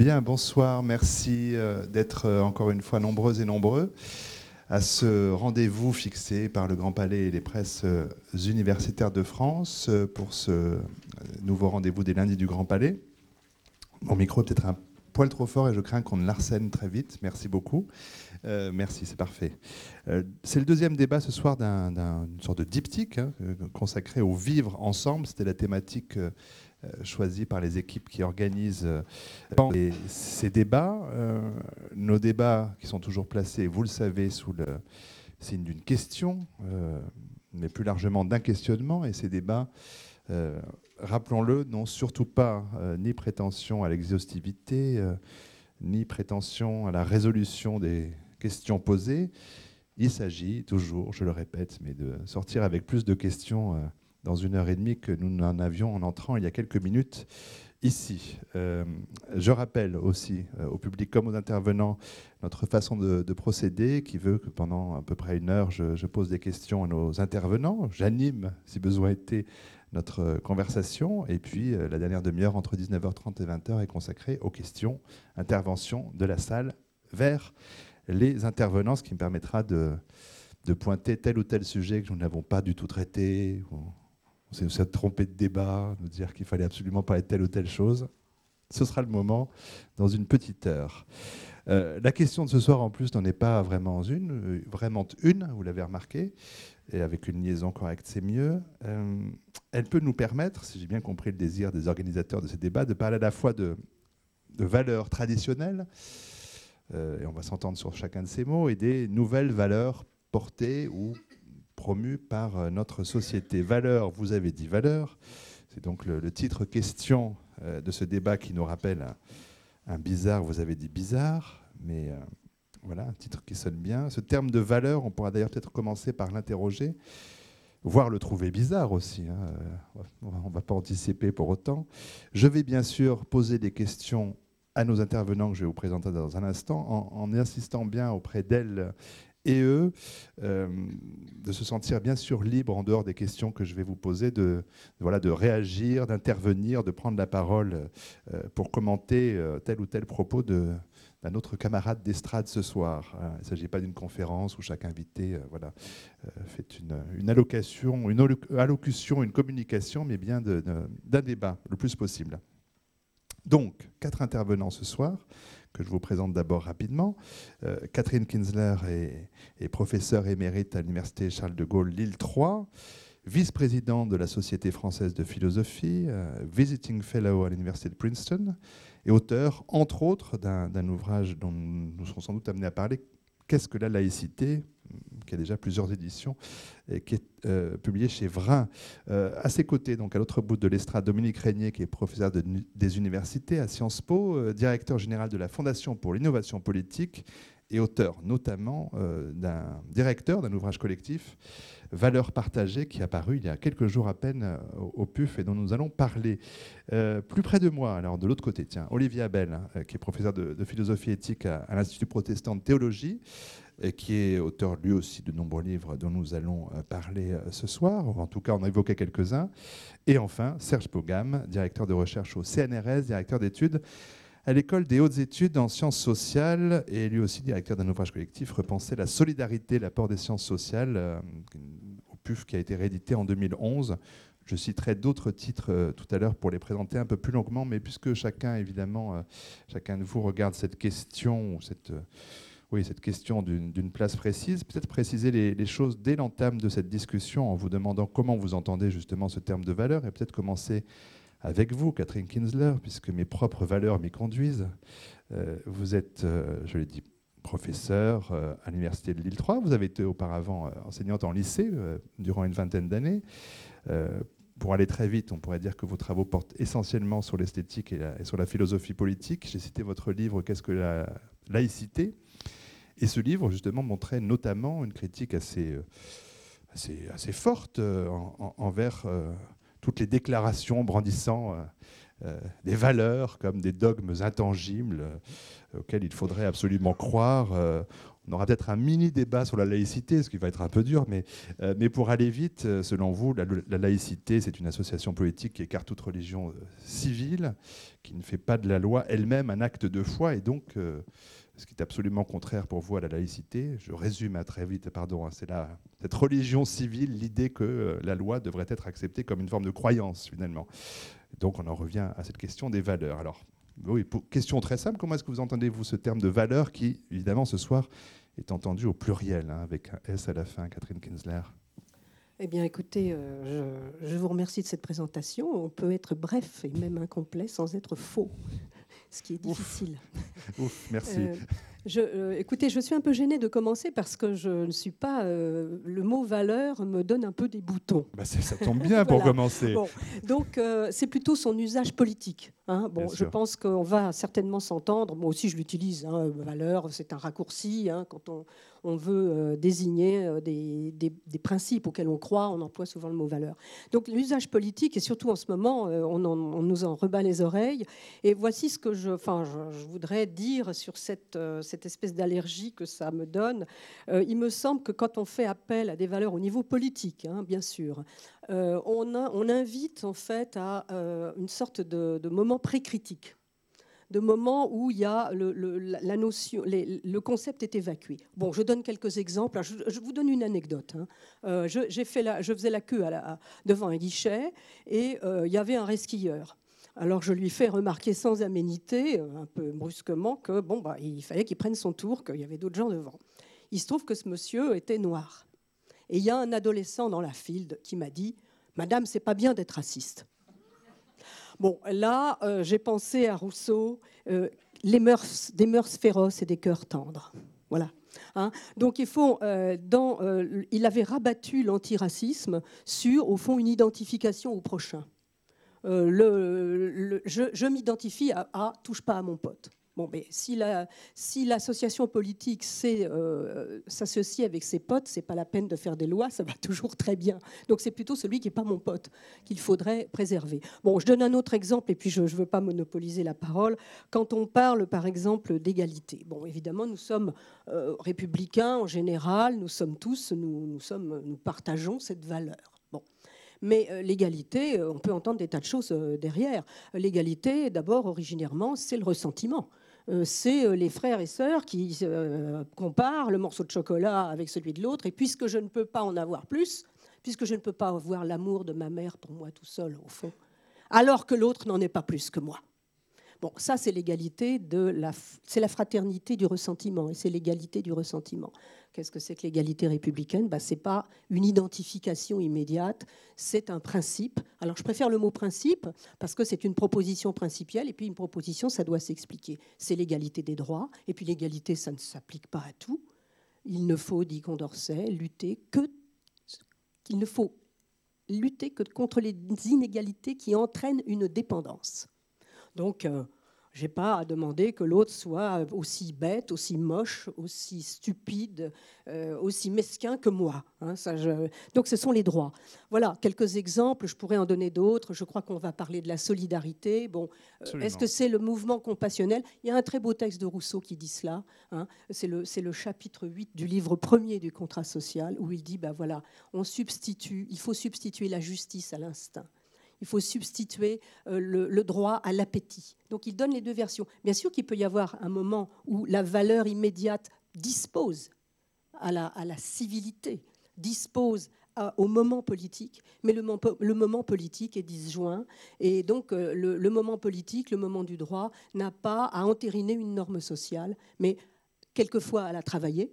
Bien, bonsoir, merci euh, d'être euh, encore une fois nombreuses et nombreux à ce rendez-vous fixé par le Grand Palais et les presses euh, universitaires de France pour ce nouveau rendez-vous des lundis du Grand Palais. Mon micro est peut-être un poil trop fort et je crains qu'on ne l'arsène très vite. Merci beaucoup. merci, c'est parfait. c'est le deuxième débat ce soir d'une sorte de diptyque hein, consacré au vivre ensemble. C'était la thématique euh, choisi par les équipes qui organisent euh, ces débats. Euh, nos débats qui sont toujours placés, vous le savez, sous le signe d'une question, mais plus largement d'un questionnement. Et ces débats, rappelons-le, n'ont surtout pas ni prétention à l'exhaustivité, ni prétention à la résolution des questions posées. Il s'agit toujours, je le répète, mais de sortir avec plus de questions dans une heure et demie que nous n'en avions en entrant il y a quelques minutes ici. Euh, je rappelle aussi euh, au public comme aux intervenants notre façon de, procéder qui veut que pendant à peu près une heure, je, pose des questions à nos intervenants. J'anime, si besoin était, notre conversation. Et puis euh, la dernière demi-heure entre 19h30 et 20h est consacrée aux questions, interventions de la salle vers les intervenants, ce qui me permettra de, pointer tel ou tel sujet que nous n'avons pas du tout traité, on s'est trompé de débat, nous dire qu'il fallait absolument parler de telle ou telle chose. Ce sera le moment dans une petite heure. Euh, la question de ce soir, en plus, n'en est pas vraiment une, euh, vraiment une, vous l'avez remarqué, et avec une liaison correcte, c'est mieux. Euh, elle peut nous permettre, si j'ai bien compris le désir des organisateurs de ces débats, de parler à la fois de, valeurs traditionnelles, et on va s'entendre sur chacun de ces mots, et des nouvelles valeurs portées ou promu par euh, notre société. Valeurs, vous avez dit valeurs. C'est donc le, titre question euh, de ce débat qui nous rappelle un, bizarre, vous avez dit bizarre, mais euh, voilà, un titre qui sonne bien. Ce terme de valeur, on pourra d'ailleurs peut-être commencer par l'interroger, voire le trouver bizarre aussi. Hein. On ne va pas anticiper pour autant. Je vais bien sûr poser des questions à nos intervenants que je vais vous présenter dans un instant, en, insistant bien auprès d'elles et eux euh, de se sentir bien sûr libres en dehors des questions que je vais vous poser, de, voilà, de réagir, d'intervenir, de prendre la parole euh, pour commenter euh, tel ou tel propos de, d'un autre camarade d'estrade ce soir. Hein, il ne s'agit pas d'une conférence où chaque invité voilà, fait une, allocation, une allocution, une communication, mais bien d'un débat le plus possible. Donc, quatre intervenants ce soir que je vous présente d'abord rapidement. Euh, Catherine Kinsler est, professeure émérite à l'Université Charles de Gaulle Lille 3, vice-présidente de la Société française de philosophie, euh, visiting fellow à l'Université de Princeton, et auteur, entre autres, d'un ouvrage dont nous serons sans doute amenés à parler, Qu'est-ce que la laïcité qui a déjà plusieurs éditions, et qui est euh, publié chez Vrin. Euh, à ses côtés, donc à l'autre bout de l'estrade, Dominique Régnier, qui est professeur des universités à Sciences Po, euh, directeur général de la Fondation pour l'innovation politique et auteur notamment d'un directeur d'un ouvrage collectif, Valeurs partagées, qui est apparu il y a quelques jours à peine au, PUF et dont nous allons parler. plus près de moi, alors de l'autre côté, tiens, Olivier Abel, hein, qui est professeur de, philosophie éthique à, l'Institut protestant de théologie, qui est auteur lui aussi de nombreux livres dont nous allons euh, parler euh, ce soir, en tout cas on a évoqué quelques-uns. Et enfin, Serge Pogam, directeur de recherche au CNRS, directeur d'études à l'école des hautes études en sciences sociales, et lui aussi directeur d'un ouvrage collectif, Repenser la solidarité, l'apport des sciences sociales, euh, au PUF qui a été réédité en 2011. Je citerai d'autres titres tout à l'heure pour les présenter un peu plus longuement, mais puisque chacun, évidemment, chacun de vous regarde cette question, oui, cette question d'une place précise. Peut-être préciser les, choses dès l'entame de cette discussion en vous demandant comment vous entendez justement ce terme de valeur et peut-être commencer avec vous, Catherine Kinsler, puisque mes propres valeurs m'y conduisent. Euh, vous êtes, euh, je l'ai dit, professeur euh, à l'Université de Lille 3. Vous avez été auparavant enseignante en lycée durant une vingtaine d'années. pour aller très vite, on pourrait dire que vos travaux portent essentiellement sur l'esthétique et, sur la philosophie politique. J'ai cité votre livre Qu'est-ce que la laïcité? Et ce livre, justement, montrait notamment une critique assez, assez, assez forte envers toutes les déclarations brandissant des valeurs comme des dogmes intangibles auxquels il faudrait absolument croire. On aura peut-être un mini débat sur la laïcité, ce qui va être un peu dur, mais, mais pour aller vite, selon vous, la, la laïcité, c'est une association politique qui écarte toute religion civile, qui ne fait pas de la loi elle-même un acte de foi, et donc ce qui est absolument contraire pour vous à la laïcité. Je résume à très vite, pardon, hein, c'est cette religion civile, l'idée que euh, la loi devrait être acceptée comme une forme de croyance, finalement. Donc on en revient à cette question des valeurs. Alors, oui, question très simple, comment est-ce que vous entendez, vous, ce terme de valeur qui, évidemment, ce soir, est entendu au pluriel, hein, avec un S à la fin, Catherine Kinsler eh bien, écoutez, euh, je, vous remercie de cette présentation. On peut être bref et même incomplet sans être faux ce qui est difficile. Ouf, merci. Euh, je, euh, écoutez, je suis un peu gênée de commencer parce que je ne suis pas. Euh, le mot valeur me donne un peu des boutons. Bah ça tombe bien pour commencer. donc, c'est plutôt son usage politique. Hein. Bon, je pense qu'on va certainement s'entendre. Moi aussi, je l'utilise. Hein, valeur, c'est un raccourci. Hein, quand on, on veut euh, désigner euh, des, principes auxquels on croit, on emploie souvent le mot valeur. Donc l'usage politique, et surtout en ce moment, euh, on, nous en rebat les oreilles. Et voici ce que je, enfin, je, voudrais dire sur cette, cette espèce d'allergie que ça me donne. il me semble que quand on fait appel à des valeurs au niveau politique, hein, bien sûr, on, on, invite en fait à une sorte de, moment précritique de moments où il y a le, la notion, le concept est évacué. Bon, je donne quelques exemples. Je, vous donne une anecdote. Hein. Euh, je, fait la, je faisais la queue devant un guichet et euh, il y avait un resquilleur. Alors je lui fais remarquer sans aménité, euh, un peu brusquement, que bon, bah, il fallait qu'il prenne son tour, qu'il y avait d'autres gens devant. Il se trouve que ce monsieur était noir. Et il y a un adolescent dans la file qui m'a dit Madame, c'est pas bien d'être raciste. Bon, là, euh, j'ai pensé à Rousseau, euh, des mœurs féroces et des cœurs tendres. Voilà. Hein. Donc il faut, il avait rabattu l'antiracisme sur, au fond, une identification au prochain. Le, je, m'identifie à, touche pas à mon pote. Bon, mais si l'association politique euh, s'associer avec ses potes, c'est pas la peine de faire des lois, ça va toujours très bien. Donc c'est plutôt celui qui n'est pas mon pote qu'il faudrait préserver. Bon, je donne un autre exemple et puis je ne veux pas monopoliser la parole. Quand on parle, par exemple, d'égalité, bon, évidemment, nous sommes euh, républicains en général, nous sommes tous, nous partageons cette valeur. Mais euh, l'égalité, on peut entendre des tas de choses derrière. L'égalité, d'abord, originairement, c'est le ressentiment. Euh, c'est euh, les frères et sœurs qui euh, comparent le morceau de chocolat avec celui de l'autre. Et puisque je ne peux pas en avoir plus, puisque je ne peux pas avoir l'amour de ma mère pour moi tout seul, au fond, alors que l'autre n'en est pas plus que moi. Bon, ça, c'est l'égalité la, c'est la fraternité du ressentiment et c'est l'égalité du ressentiment. Qu'est-ce que c'est que l'égalité républicaine? Bah, Ce n'est pas une identification immédiate, c'est un principe. Alors, je préfère le mot principe parce que c'est une proposition principielle et puis une proposition, ça doit s'expliquer. C'est l'égalité des droits et puis l'égalité, ça ne s'applique pas à tout. Il ne faut, dit Condorcet, lutter que contre les inégalités qui entraînent une dépendance. Donc, euh, je n'ai pas à demander que l'autre soit aussi bête, aussi moche, aussi stupide, euh, aussi mesquin que moi. Hein, donc ce sont les droits. Voilà, quelques exemples, je pourrais en donner d'autres. Je crois qu'on va parler de la solidarité. Bon, euh, est-ce que c'est le mouvement compassionnel? Il y a un très beau texte de Rousseau qui dit cela. Hein. c'est, le, le, chapitre 8 du livre premier du contrat social où il dit, ben voilà, on substitue, il faut substituer la justice à l'instinct il faut substituer euh, le, droit à l'appétit. Donc il donne les deux versions. Bien sûr qu'il peut y avoir un moment où la valeur immédiate dispose à la, civilité, dispose au moment politique, mais le, moment politique est disjoint, et donc euh, le, moment politique, le moment du droit, n'a pas à entériner une norme sociale, mais quelquefois à la travailler,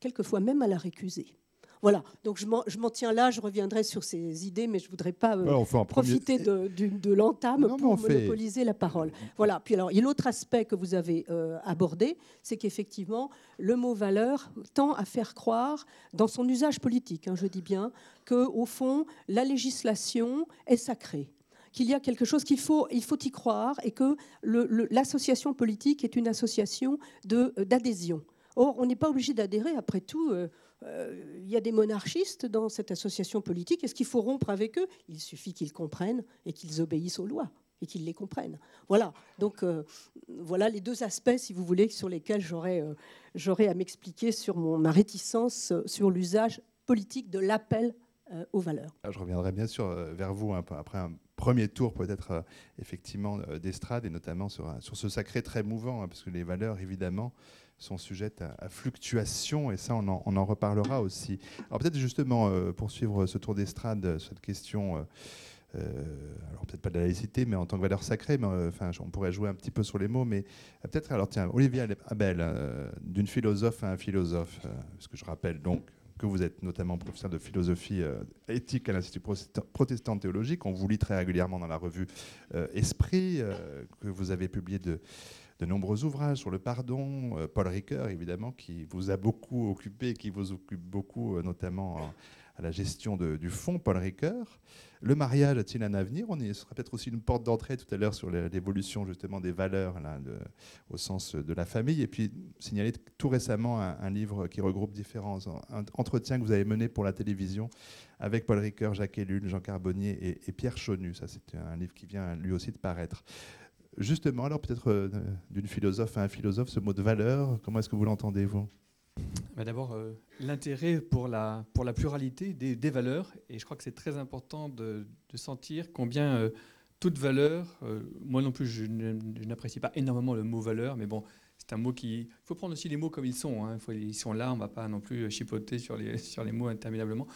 quelquefois même à la récuser. Voilà, donc je m'en tiens là, je reviendrai sur ces idées, mais je ne voudrais pas euh, profiter de, de, l'entame pour monopoliser la parole. Voilà, puis alors, il y a l'autre aspect que vous avez euh, abordé, c'est qu'effectivement, le mot valeur tend à faire croire, dans son usage politique, hein, je dis bien, qu'au fond, la législation est sacrée qu'il y a quelque chose qu'il faut, il faut y croire et que l'association politique est une association d'adhésion. Or, on n'est pas obligé d'adhérer, après tout. Euh, euh, y a des monarchistes dans cette association politique. Est-ce qu'il faut rompre avec eux? Il suffit qu'ils comprennent et qu'ils obéissent aux lois. et qu'ils les comprennent. Voilà, donc euh, voilà les deux aspects, si vous voulez, sur lesquels j'aurais à m'expliquer sur mon, ma réticence sur l'usage politique de l'appel aux valeurs. je reviendrai bien sûr vers vous peu après un premier tour peut-être effectivement d'estrade et notamment sur, sur ce sacré très mouvant, hein, parce que les valeurs évidemment sont sujettes à, fluctuation, et ça, on en, reparlera aussi. Alors peut-être justement, euh, poursuivre ce tour d'estrade, cette question, euh, euh, alors peut-être pas de la laïcité, mais en tant que valeur sacrée, enfin, on pourrait jouer un petit peu sur les mots, mais peut-être, alors tiens, Olivier Abel, d'une philosophe à un philosophe, parce que je rappelle donc que vous êtes notamment professeur de philosophie éthique à l'Institut protestant théologique. On vous lit très régulièrement dans la revue Esprit, que vous avez publié de, de nombreux ouvrages sur le pardon. Euh, Paul Ricoeur, évidemment, qui vous a beaucoup occupé, qui vous occupe beaucoup, euh, notamment à la gestion du fonds Paul Ricoeur. Le mariage a-t-il un avenir? On ce sera peut-être aussi une porte d'entrée tout à l'heure sur l'évolution justement des valeurs au sens de la famille. Et puis signaler tout récemment un, livre qui regroupe différents entretiens que vous avez menés pour la télévision avec Paul Ricoeur, Jacques Ellul, Jean Carbonnier et, et Pierre Chonu. Ça, c'est un livre qui vient lui aussi de paraître. Justement, alors peut-être euh, d'une philosophe à un philosophe, ce mot de valeur, comment est-ce que vous l'entendez, vous? Bah, D'abord, euh, l'intérêt pour la, pour la pluralité des, valeurs, et je crois que c'est très important de, sentir combien euh, toute valeur, moi non plus je, n'apprécie pas énormément le mot valeur, mais bon, c'est un mot qui... Il faut prendre aussi les mots comme ils sont, hein. ils sont là, on ne va pas non plus chipoter sur les, sur les mots interminablement.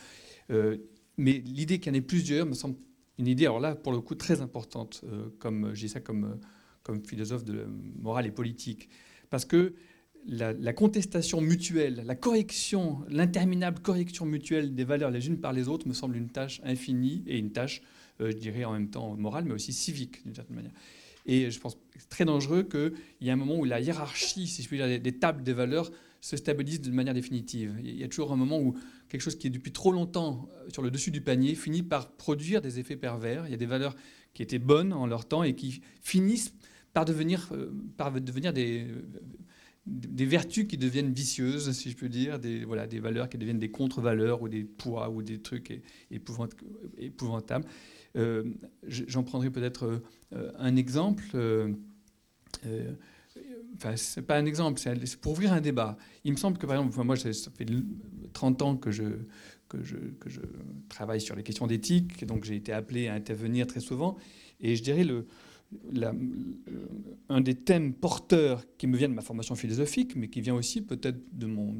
mais l'idée qu'il y en ait plusieurs me semble une idée, alors là, pour le coup, très importante, euh, comme j'ai ça comme, euh, comme philosophe de morale et politique, parce que la, contestation mutuelle, la correction, l'interminable correction mutuelle des valeurs les unes par les autres me semble une tâche infinie et une tâche, euh, je dirais en même temps morale, mais aussi civique d'une certaine manière. Et je pense très dangereux qu'il y ait un moment où la hiérarchie, si je puis dire, des tables des valeurs se stabilise de manière définitive. Il y a toujours un moment où quelque chose qui est depuis trop longtemps euh, sur le dessus du panier finit par produire des effets pervers. Il y a des valeurs qui étaient bonnes en leur temps et qui finissent par devenir, euh, par devenir des, des vertus qui deviennent vicieuses, si je peux dire, des, voilà, des valeurs qui deviennent des contre-valeurs ou des poids ou des trucs épouvantables. Euh, J'en prendrai peut-être euh, un exemple. Euh, enfin, c'est pas un exemple, c'est pour ouvrir un débat. Il me semble que, par exemple, moi, ça fait 30 ans que je, travaille sur les questions d'éthique, donc j'ai été appelé à intervenir très souvent. Et je dirais le, un des thèmes porteurs qui me vient de ma formation philosophique, mais qui vient aussi peut-être de mon,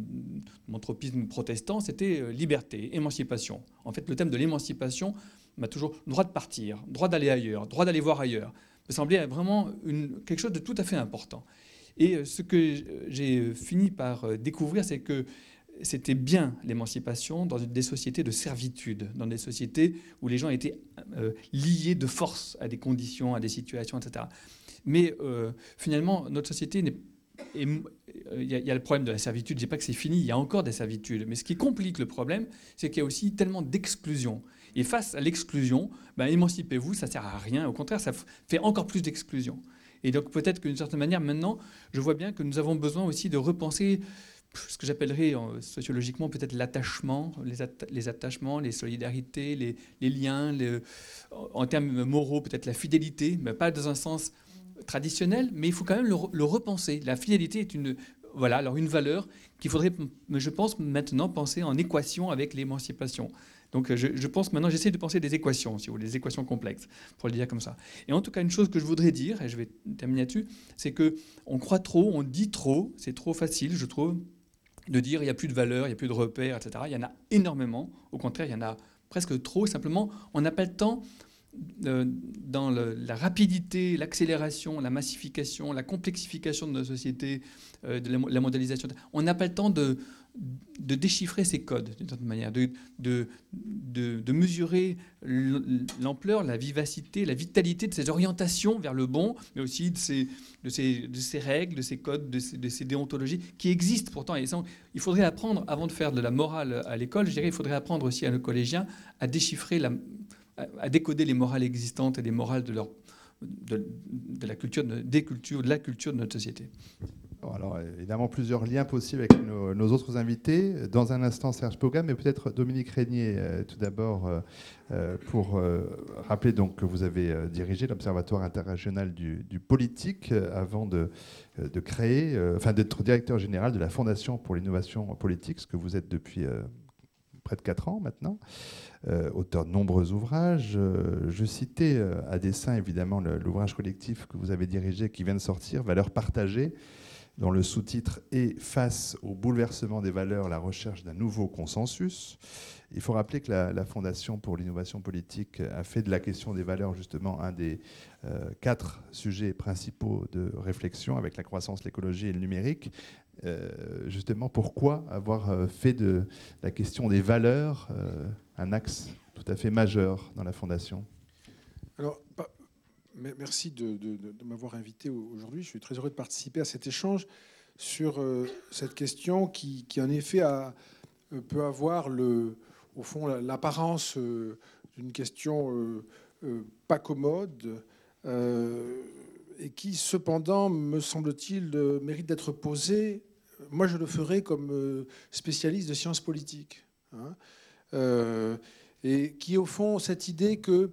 tropisme protestant, c'était euh, liberté, émancipation. En fait, le thème de l'émancipation m'a toujours droit de partir, droit d'aller ailleurs, droit d'aller voir ailleurs, me semblait vraiment quelque chose de tout à fait important. Et euh, ce que j'ai fini par euh, découvrir, c'est que c'était bien l'émancipation dans des sociétés de servitude, dans des sociétés où les gens étaient euh, liés de force à des conditions, à des situations, etc. Mais finalement, notre société n'est il y, a le problème de la servitude, je ne dis pas que c'est fini, il y a encore des servitudes. Mais ce qui complique le problème, c'est qu'il y a aussi tellement d'exclusion. Et face à l'exclusion, ben, émancipez-vous, ça ne sert à rien. Au contraire, ça fait encore plus d'exclusion. Et donc peut-être qu'une certaine manière, maintenant, je vois bien que nous avons besoin aussi de repenser ce que j'appellerais sociologiquement peut-être l'attachement, les, attachements, les solidarités, les, liens, en termes moraux peut-être la fidélité, mais pas dans un sens traditionnel, mais il faut quand même le, le repenser. La fidélité est une, voilà, alors une valeur qu'il faudrait, je pense, maintenant penser en équation avec l'émancipation. Donc euh, je, pense maintenant, j'essaie de penser des équations, si vous voulez, des équations complexes, pour le dire comme ça. Et en tout cas, une chose que je voudrais dire, et je vais terminer là-dessus, c'est que on croit trop, on dit trop, c'est trop facile, je trouve, de dire il n'y a plus de valeur, il n'y a plus de repères, etc. Il y en a énormément. Au contraire, il y en a presque trop. Simplement, on n'a pas le temps euh, dans la rapidité, l'accélération, la massification, la complexification de nos sociétés, euh, de la, mondialisation. On n'a pas le temps de, de déchiffrer ces codes, d'une certaine manière, de, de, de, mesurer l'ampleur, la vivacité, la vitalité de ces orientations vers le bon, mais aussi de ces, de ces, ces règles, de ces codes, de ces, ces, déontologies qui existent pourtant. Et il faudrait apprendre, avant de faire de la morale à l'école, je dirais, il faudrait apprendre aussi à nos collégiens à déchiffrer, la, à décoder les morales existantes et les morales de, leur, de, de la culture, des cultures, de la culture de notre société. Alors évidemment plusieurs liens possibles avec nos, autres invités. Dans un instant Serge Pogam, mais peut-être Dominique Régnier euh, tout d'abord euh, euh, pour rappeler donc que vous avez dirigé l'Observatoire interrégional du, politique avant de, de créer, enfin d'être directeur général de la Fondation pour l'innovation politique, ce que vous êtes depuis près de 4 ans maintenant, auteur de nombreux ouvrages. je citais à dessein évidemment l'ouvrage collectif que vous avez dirigé qui vient de sortir, Valeurs partagées dont le sous-titre est Face au bouleversement des valeurs, la recherche d'un nouveau consensus. Il faut rappeler que la, Fondation pour l'innovation politique a fait de la question des valeurs justement un des euh, quatre sujets principaux de réflexion avec la croissance, l'écologie et le numérique. Euh, justement, pourquoi avoir euh, fait de la question des valeurs un axe tout à fait majeur dans la Fondation? Alors, Merci de, m'avoir invité aujourd'hui. Je suis très heureux de participer à cet échange sur euh, cette question qui, en effet, euh, peut avoir au fond l'apparence euh, d'une question pas commode et qui, cependant, me semble-t-il, mérite d'être posée. Moi, je le ferai comme spécialiste de sciences politiques. Hein. et qui, au fond, cette idée que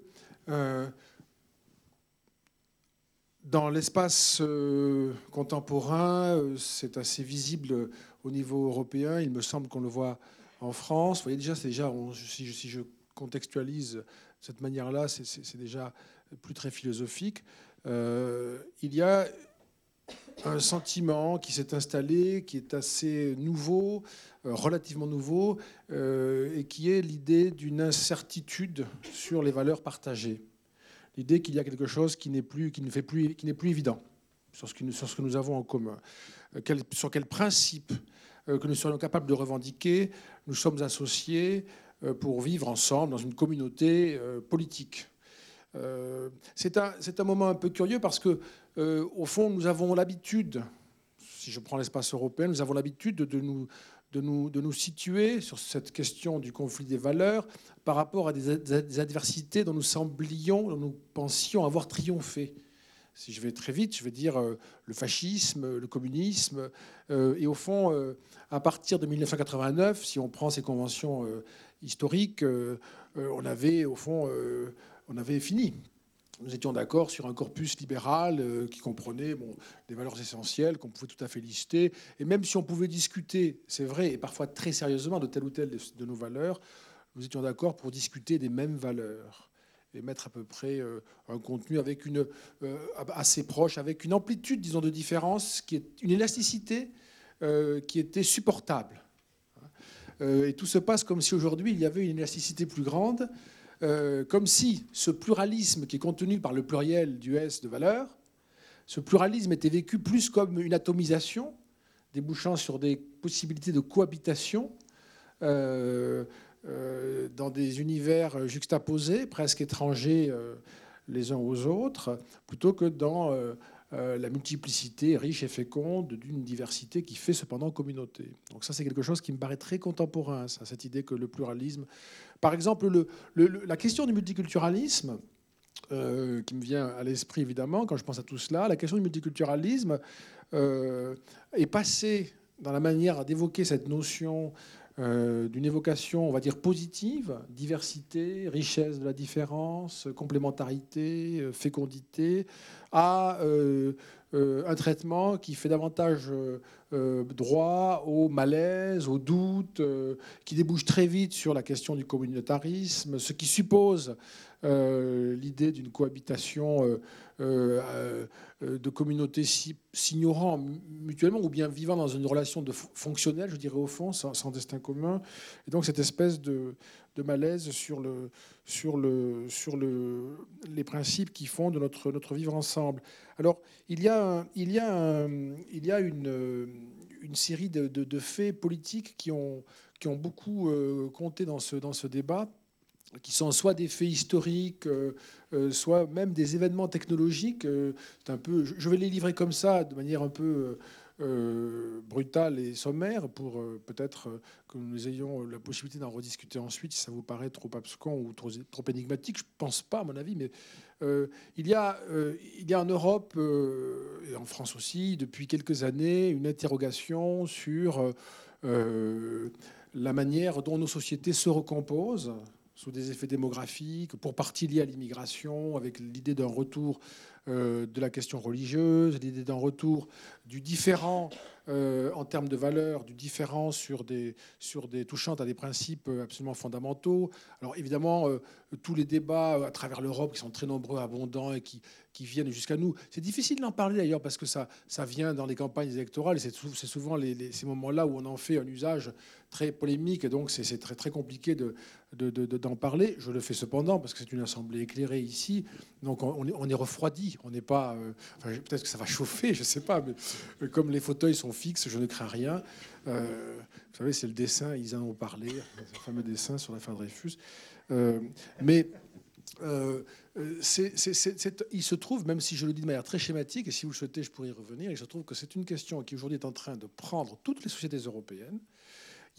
dans l'espace euh, contemporain, euh, c'est assez visible au niveau européen. Il me semble qu'on le voit en France. Vous voyez déjà, si, je, contextualise de cette manière-là, c'est déjà plus très philosophique. Euh, il y a un sentiment qui s'est installé, qui est assez nouveau, relativement nouveau, et qui est l'idée d'une incertitude sur les valeurs partagées l'idée qu'il y a quelque chose qui n'est plus, qui ne fait plus, qui n'est plus évident sur ce, que, nous avons en commun. Euh, sur quel principe euh, que nous serions capables de revendiquer nous sommes associés euh, pour vivre ensemble dans une communauté politique. C'est un, un, moment un peu curieux parce que, au fond, nous avons l'habitude, si je prends l'espace européen, nous avons l'habitude de nous de nous, de nous situer sur cette question du conflit des valeurs par rapport à des, adversités dont nous semblions, dont nous pensions avoir triomphé. Si je vais très vite, je vais dire euh, le fascisme, le communisme. Euh, et au fond, euh, à partir de 1989, si on prend ces conventions historiques, on avait, au fond, on avait fini nous étions d'accord sur un corpus libéral euh, qui comprenait bon, des valeurs essentielles qu'on pouvait tout à fait lister. Et même si on pouvait discuter, c'est vrai, et parfois très sérieusement, de telle ou telle de nos valeurs, nous étions d'accord pour discuter des mêmes valeurs et mettre à peu près euh, un contenu avec une euh, assez proche, avec une amplitude, disons, de différence, qui est une élasticité qui était supportable. et tout se passe comme si aujourd'hui il y avait une élasticité plus grande euh, comme si ce pluralisme qui est contenu par le pluriel du S de valeur, ce pluralisme était vécu plus comme une atomisation, débouchant sur des possibilités de cohabitation euh, euh, dans des univers juxtaposés, presque étrangers les uns aux autres, plutôt que dans la multiplicité riche et féconde d'une diversité qui fait cependant communauté. Donc ça, c'est quelque chose qui me paraît très contemporain, cette idée que le pluralisme par exemple, la question du multiculturalisme, euh, qui me vient à l'esprit évidemment quand je pense à tout cela, la question du multiculturalisme euh, est passée dans la manière d'évoquer cette notion euh, d'une évocation, on va dire, positive, diversité, richesse de la différence, complémentarité, fécondité, à un traitement qui fait davantage euh, droit au malaise, au doute, euh, qui débouche très vite sur la question du communautarisme, ce qui suppose euh, l'idée d'une cohabitation de communautés s'ignorant mutuellement ou bien vivant dans une relation de fonctionnelle, je dirais au fond, sans, destin commun. Et donc cette espèce de, malaise sur, le, sur, le, sur le, les principes qui font de notre, notre vivre ensemble. Alors, il y a, il y a, il y a une, série de, de, faits politiques qui ont, qui ont beaucoup euh, compté dans ce, dans ce débat qui sont soit des faits historiques, euh, euh, soit même des événements technologiques. un peu, je vais les livrer comme ça, de manière un peu euh, brutal et sommaire pour euh, peut-être euh, que nous ayons la possibilité d'en rediscuter ensuite si ça vous paraît trop abscon ou trop, trop énigmatique. Je ne pense pas, à mon avis, mais il, y a, il y a en Europe et en France aussi, depuis quelques années, une interrogation sur la manière dont nos sociétés se recomposent sous des effets démographiques, pour partie liés à l'immigration, avec l'idée d'un retour de la question religieuse, l'idée d'un retour du différent euh, en termes de valeurs, du différent sur des, sur des touchant à des principes euh, absolument fondamentaux. Alors évidemment, euh, tous les débats à travers l'Europe qui sont très nombreux, abondants et qui, qui viennent jusqu'à nous, c'est difficile d'en parler d'ailleurs parce que ça, ça vient dans les campagnes électorales et c'est souvent ces moments-là où on en fait un usage très polémique et donc c'est très, très compliqué d'en de, parler. Je le fais cependant parce que c'est une assemblée éclairée ici, donc on, est, refroidi, on n'est pas... Peut-être que ça va chauffer, je ne sais pas, mais comme les fauteuils sont fixes, je ne crains rien. Euh, vous savez, c'est le dessin, ils en ont parlé, le fameux dessin sur la fin de Dreyfus. Euh, mais euh, il se trouve, même si je le dis de manière très schématique, et si vous le souhaitez, je pourrais y revenir, il se trouve que c'est une question qui aujourd'hui est en train de prendre toutes les sociétés européennes.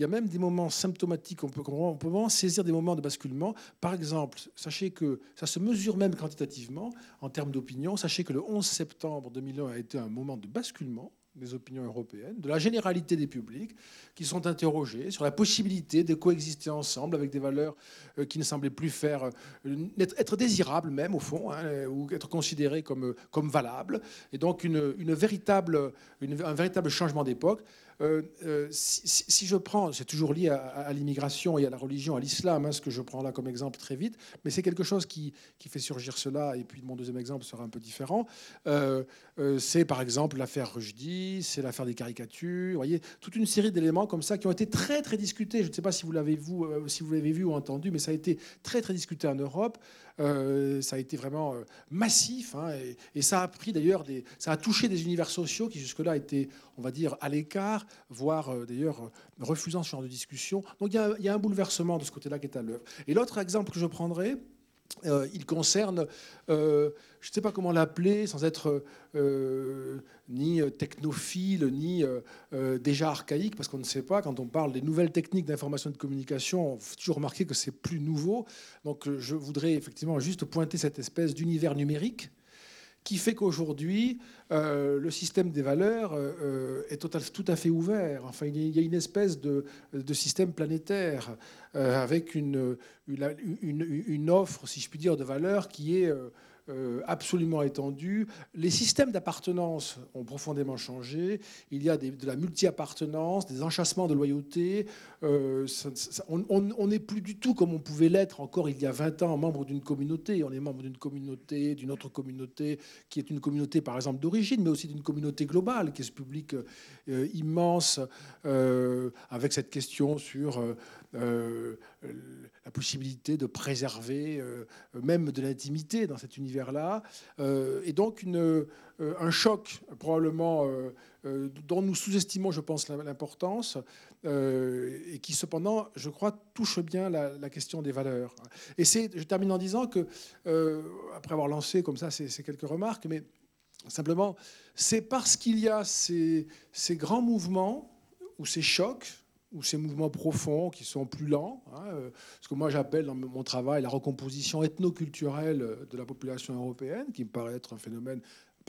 Il y a même des moments symptomatiques, on peut, vraiment saisir des moments de basculement. Par exemple, sachez que ça se mesure même quantitativement en termes d'opinion. Sachez que le 11 septembre 2001 a été un moment de basculement des opinions européennes, de la généralité des publics, qui sont interrogés sur la possibilité de coexister ensemble avec des valeurs euh, qui ne semblaient plus faire euh, être, désirables même au fond, hein, ou être considérées comme, comme valables, et donc une, une véritable, un véritable changement d'époque. Euh, euh, si, je prends, c'est toujours lié à, l'immigration et à la religion, à l'islam, hein, ce que je prends là comme exemple très vite, mais c'est quelque chose qui, fait surgir cela, et puis mon deuxième exemple sera un peu différent. Euh, c'est par exemple l'affaire Rushdie, c'est l'affaire des caricatures, vous voyez, toute une série d'éléments comme ça qui ont été très très discutés. Je ne sais pas si vous l'avez vu, si vous l'avez vu ou entendu, mais ça a été très très discuté en Europe. Euh, ça a été vraiment euh, massif hein, et, ça a pris d'ailleurs ça a touché des univers sociaux qui jusque-là étaient, on va dire, à l'écart, voire euh, d'ailleurs refusant ce genre de discussion. Donc il y, a, un bouleversement de ce côté-là qui est à l'œuvre. Et l'autre exemple que je prendrai, il concerne, je ne sais pas comment l'appeler, sans être euh, ni technophile, ni déjà archaïque, parce qu'on ne sait pas, quand on parle des nouvelles techniques d'information et de communication, on faut toujours remarquer que c'est plus nouveau. Donc je voudrais effectivement juste pointer cette espèce d'univers numérique qui fait qu'aujourd'hui, euh, le système des valeurs euh, euh, est tout à fait ouvert. Enfin, il y a une espèce de, système planétaire avec une, une, offre, si je puis dire, de valeurs qui est euh, absolument étendue. Les systèmes d'appartenance ont profondément changé. Il y a de la multi-appartenance, des enchâssements de loyauté. Euh, on n'est plus du tout comme on pouvait l'être encore il y a 20 ans, membre d'une communauté. On est membre d'une communauté, d'une autre communauté, qui est une communauté par exemple d'origine, mais aussi d'une communauté globale, qui est ce public euh, immense, avec cette question sur euh, la possibilité de préserver euh, même de l'intimité dans cet univers-là. Euh, et donc un choc probablement dont nous sous-estimons, je pense, l'importance, et qui cependant, je crois, touche bien la, question des valeurs. Et je termine en disant que, après avoir lancé comme ça ces, quelques remarques, mais simplement, c'est parce qu'il y a ces grands mouvements ou ces chocs ou ces mouvements profonds qui sont plus lents, hein, euh, ce que moi j'appelle dans mon travail la recomposition ethnoculturelle de la population européenne, qui me paraît être un phénomène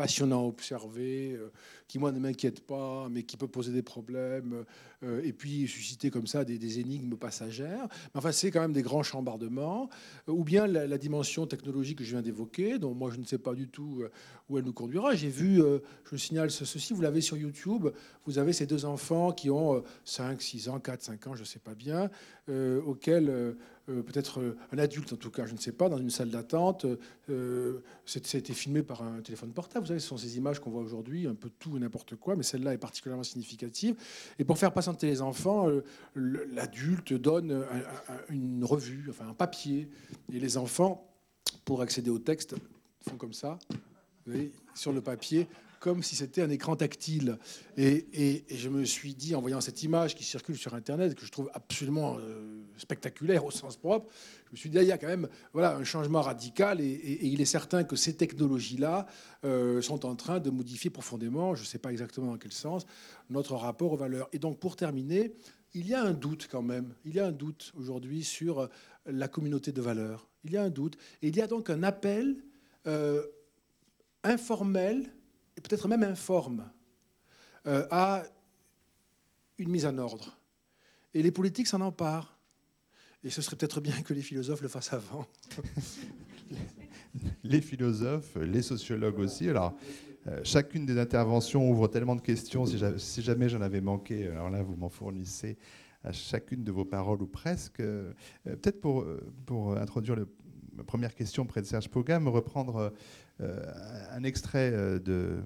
passionnant à observer, euh, qui moi ne m'inquiète pas, mais qui peut poser des problèmes, euh, et puis susciter comme ça des, énigmes passagères. Mais enfin, c'est quand même des grands chambardements, euh, ou bien la, dimension technologique que je viens d'évoquer, dont moi je ne sais pas du tout où elle nous conduira. J'ai vu, je signale ceci, vous l'avez sur YouTube, vous avez ces deux enfants qui ont 5, 6 ans, 4, 5 ans, je ne sais pas bien, auxquels peut-être euh, un adulte en tout cas, je ne sais pas, dans une salle d'attente. Euh, C'était filmé par un téléphone portable. Vous savez, ce sont ces images qu'on voit aujourd'hui, un peu tout et n'importe quoi, mais celle-là est particulièrement significative. Et pour faire patienter les enfants, l'adulte donne une revue, enfin un papier, et les enfants, pour accéder au texte, font comme ça, vous voyez, sur le papier comme si c'était un écran tactile. Et, je me suis dit, en voyant cette image qui circule sur Internet, que je trouve absolument euh, spectaculaire au sens propre, je me suis dit, ah, il y a quand même voilà, un changement radical. Et, il est certain que ces technologies-là euh, sont en train de modifier profondément, je ne sais pas exactement dans quel sens, notre rapport aux valeurs. Et donc, pour terminer, il y a un doute quand même. Il y a un doute aujourd'hui sur la communauté de valeurs. Il y a un doute. Et il y a donc un appel euh, informel, peut-être même informe, euh, à une mise en ordre. Et les politiques s'en emparent. Et ce serait peut-être bien que les philosophes le fassent avant. les philosophes, les sociologues aussi. Alors, euh, chacune des interventions ouvre tellement de questions. Si, jamais j'en avais manqué, alors là, vous m'en fournissez à chacune de vos paroles ou presque. Euh, peut-être pour introduire le, première question près de Serge Pogam, reprendre un extrait de,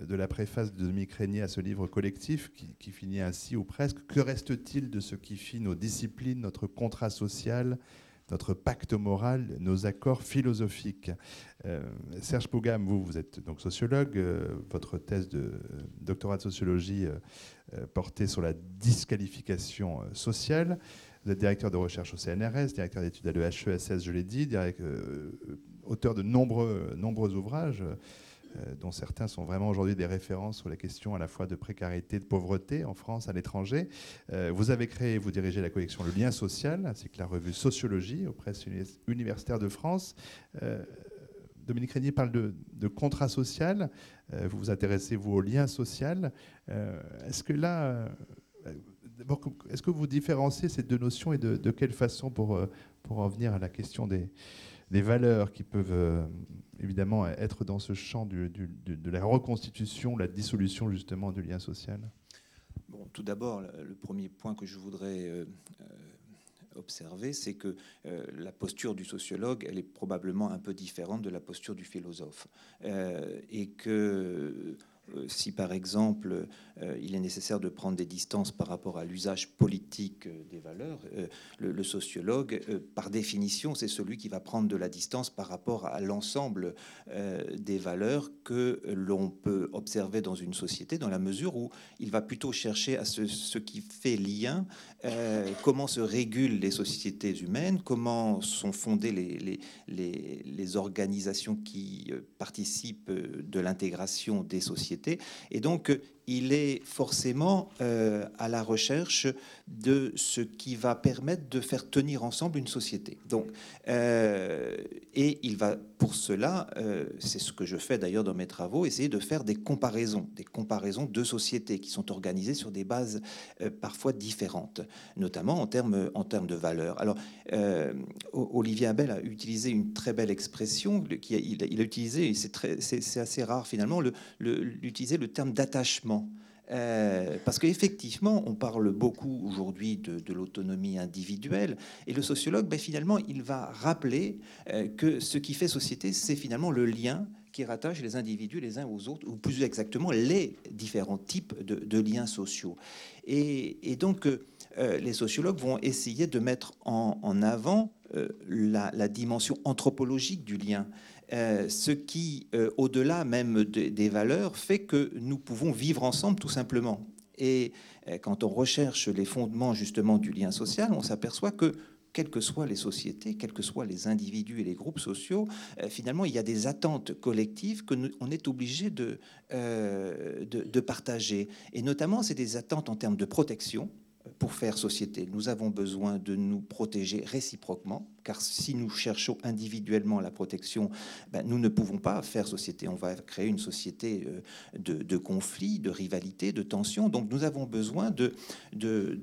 de la préface de Dominique Régnier à ce livre collectif qui, finit ainsi ou presque. Que reste-t-il de ce qui fit nos disciplines, notre contrat social notre pacte moral, nos accords philosophiques? Euh, Serge Pougam, vous, vous êtes donc sociologue. Euh, votre thèse de doctorat de sociologie euh, portait sur la disqualification sociale. Vous êtes directeur de recherche au CNRS, directeur d'études à l'EHESS, je l'ai dit, auteur de nombreux, nombreux ouvrages. Euh, dont certains sont vraiment aujourd'hui des références sur les questions à la fois de précarité, de pauvreté en France, à l'étranger. Euh, vous avez créé, vous dirigez la collection Le Lien Social, ainsi que la revue Sociologie aux presses universitaires de France. Euh, Dominique Régnier parle de, contrat social. vous vous intéressez, vous, au lien social. est-ce que là, est-ce que vous différenciez ces deux notions et de, quelle façon pour, pour en venir à la question des, des valeurs qui peuvent évidemment être dans ce champ de la reconstitution, la dissolution justement du lien social? Bon, tout d'abord, le premier point que je voudrais euh, euh, observer, c'est que euh, la posture du sociologue, elle est probablement un peu différente de la posture du philosophe, et que euh, si par exemple euh, il est nécessaire de prendre des distances par rapport à l'usage politique euh, des valeurs, le, sociologue, par définition, c'est celui qui va prendre de la distance par rapport à l'ensemble des valeurs que l'on peut observer dans une société, dans la mesure où il va plutôt chercher à ce, qui fait lien, comment se régulent les sociétés humaines, comment sont fondées les organisations qui participent de l'intégration des sociétés et donc, il est forcément euh, à la recherche de ce qui va permettre de faire tenir ensemble une société. Donc, euh, et il va pour cela, euh, c'est ce que je fais d'ailleurs dans mes travaux, essayer de faire des comparaisons, des comparaisons de sociétés qui sont organisées sur des bases parfois différentes, notamment en termes en termes de valeurs. Alors, Olivier Abel a utilisé une très belle expression, qui a, il, a, utilisé, c'est assez rare finalement, l'utiliser le terme d'attachement euh, parce qu'effectivement, on parle beaucoup aujourd'hui de, l'autonomie individuelle, et le sociologue, ben, finalement, il va rappeler euh, que ce qui fait société, c'est finalement le lien qui rattache les individus les uns aux autres, ou plus exactement les différents types de, liens sociaux. Et, donc, euh, les sociologues vont essayer de mettre en, avant la, la, dimension anthropologique du lien. Euh, ce qui, euh, au-delà même des valeurs, fait que nous pouvons vivre ensemble tout simplement. Et euh, quand on recherche les fondements justement du lien social, on s'aperçoit que quelles que soient les sociétés, quels que soient les individus et les groupes sociaux, finalement, il y a des attentes collectives que on est obligé de, de, partager. Et notamment, c'est des attentes en termes de protection, pour faire société. Nous avons besoin de nous protéger réciproquement, car si nous cherchons individuellement la protection, ben, nous ne pouvons pas faire société. On va créer une société euh, de, conflits, de rivalités, de tensions. Donc nous avons besoin de,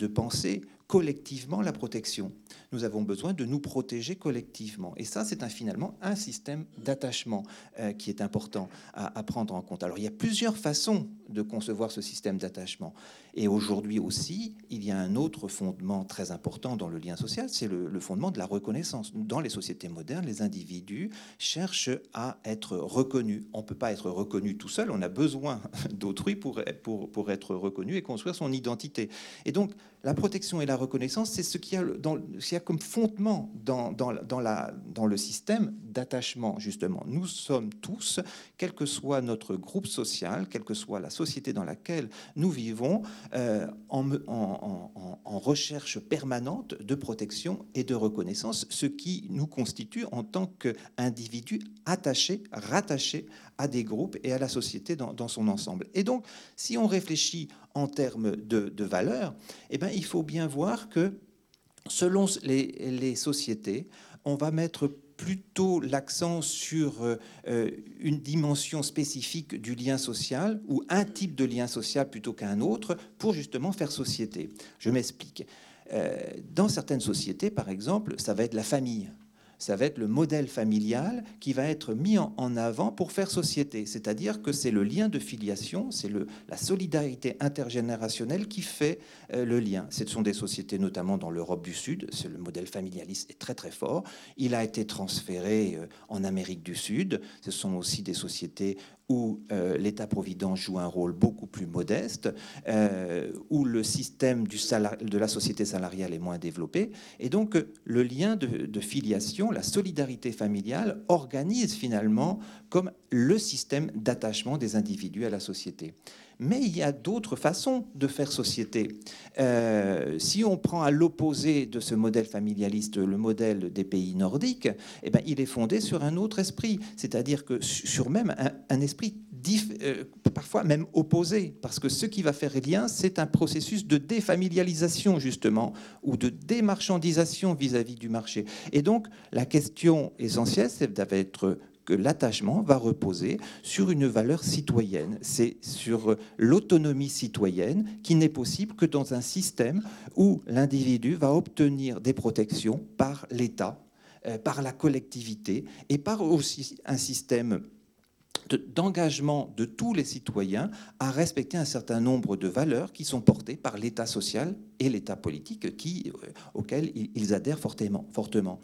penser collectivement la protection. Nous avons besoin de nous protéger collectivement. Et ça, c'est finalement un système d'attachement euh, qui est important à, prendre en compte. Alors, il y a plusieurs façons de concevoir ce système d'attachement. Et aujourd'hui aussi, il y a un autre fondement très important dans le lien social, c'est le, fondement de la reconnaissance. Dans les sociétés modernes, les individus cherchent à être reconnus. On ne peut pas être reconnu tout seul, on a besoin d'autrui pour, pour, pour être reconnu et construire son identité. Et donc, la protection et la reconnaissance, c'est ce qu'il y, a comme fondement dans, le système d'attachement, justement. Nous sommes tous, quel que soit notre groupe social, quelle que soit la société dans laquelle nous vivons, euh, en, recherche permanente de protection et de reconnaissance, ce qui nous constitue en tant qu'individus attachés, rattachés à des groupes et à la société dans, son ensemble. Et donc, si on réfléchit en termes de, valeurs, eh bien, il faut bien voir que selon les, sociétés, on va mettre plutôt l'accent sur euh, une dimension spécifique du lien social ou un type de lien social plutôt qu'un autre pour justement faire société. Je m'explique. Euh, dans certaines sociétés, par exemple, ça va être la famille ça va être le modèle familial qui va être mis en avant pour faire société. C'est-à-dire que c'est le lien de filiation, c'est la solidarité intergénérationnelle qui fait euh, le lien. Ce sont des sociétés notamment dans l'Europe du Sud, le modèle familialiste est très très fort. Il a été transféré euh, en Amérique du Sud. Ce sont aussi des sociétés où euh, l'État-providence joue un rôle beaucoup plus modeste, euh, où le système de la société salariale est moins développé. Et donc, le lien de, filiation, la solidarité familiale organise finalement comme le système d'attachement des individus à la société. Mais il y a d'autres façons de faire société. Euh, si on prend à l'opposé de ce modèle familialiste le modèle des pays nordiques, eh ben, il est fondé sur un autre esprit, c'est-à-dire que sur même un, esprit euh, parfois même opposé, parce que ce qui va faire lien, c'est un processus de défamilialisation justement, ou de démarchandisation vis-à-vis du marché. Et donc la question essentielle, c'est d'être que l'attachement va reposer sur une valeur citoyenne. C'est sur l'autonomie citoyenne qui n'est possible que dans un système où l'individu va obtenir des protections par l'État, euh, par la collectivité et par aussi un système d'engagement de, tous les citoyens à respecter un certain nombre de valeurs qui sont portées par l'État social et l'État politique qui, euh, auxquels ils adhèrent fortement.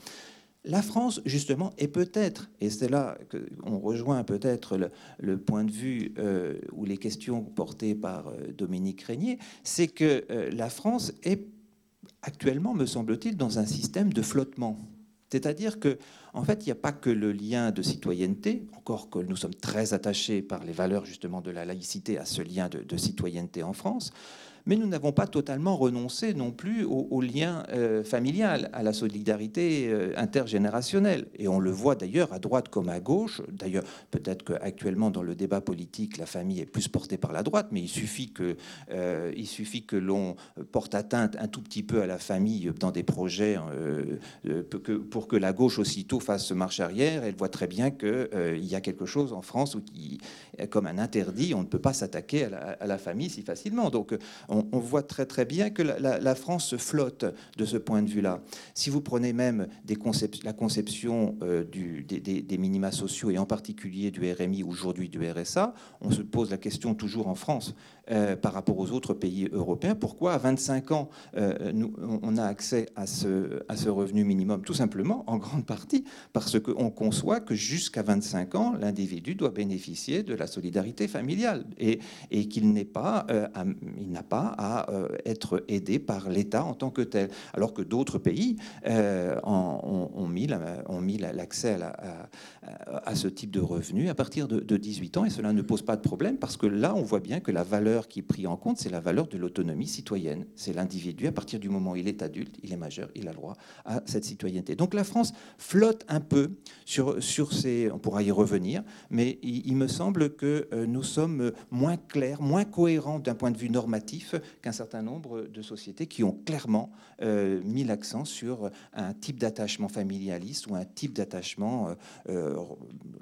La France, justement, est peut-être, et c'est là qu'on rejoint peut-être le, point de vue euh, ou les questions portées par euh, Dominique Régnier, c'est que euh, la France est actuellement, me semble-t-il, dans un système de flottement. C'est-à-dire que, en fait, il n'y a pas que le lien de citoyenneté, encore que nous sommes très attachés par les valeurs justement de la laïcité à ce lien de citoyenneté en France, mais nous n'avons pas totalement renoncé non plus au, lien euh, familial, à la solidarité euh, intergénérationnelle. Et on le voit d'ailleurs à droite comme à gauche. D'ailleurs, peut-être qu'actuellement dans le débat politique, la famille est plus portée par la droite, mais il suffit que, euh, il suffit que l'on porte atteinte un tout petit peu à la famille dans des projets pour que la gauche aussitôt fasse marche arrière. Elle voit très bien qu'il y a quelque chose en France où qui, comme un interdit, on ne peut pas s'attaquer à, la famille si facilement. Donc, on, voit très très bien que la, France flotte de ce point de vue-là. Si vous prenez même la conception euh, des, minima sociaux et en particulier du RMI aujourd'hui du RSA, on se pose la question toujours en France euh, par rapport aux autres pays européens. Pourquoi à 25 ans, euh, on a accès à ce, revenu minimum? Tout simplement, en grande partie, parce qu'on conçoit que jusqu'à 25 ans, l'individu doit bénéficier de la solidarité familiale et, qu'il euh, n'a pas à être aidé par l'État en tant que tel. Alors que d'autres pays ont, mis l'accès à, à, ce type de revenu à partir de, de 18 ans et cela ne pose pas de problème parce que là, on voit bien que la valeur qui est pris en compte, c'est la valeur de l'autonomie citoyenne. C'est l'individu, à partir du moment où il est adulte, il est majeur, il a le droit à cette citoyenneté. Donc la France flotte un peu sur, sur ces... On pourra y revenir, mais il, me semble que euh, nous sommes moins clairs, moins cohérents d'un point de vue normatif qu'un certain nombre de sociétés qui ont clairement euh, mis l'accent sur un type d'attachement familialiste ou un type d'attachement euh,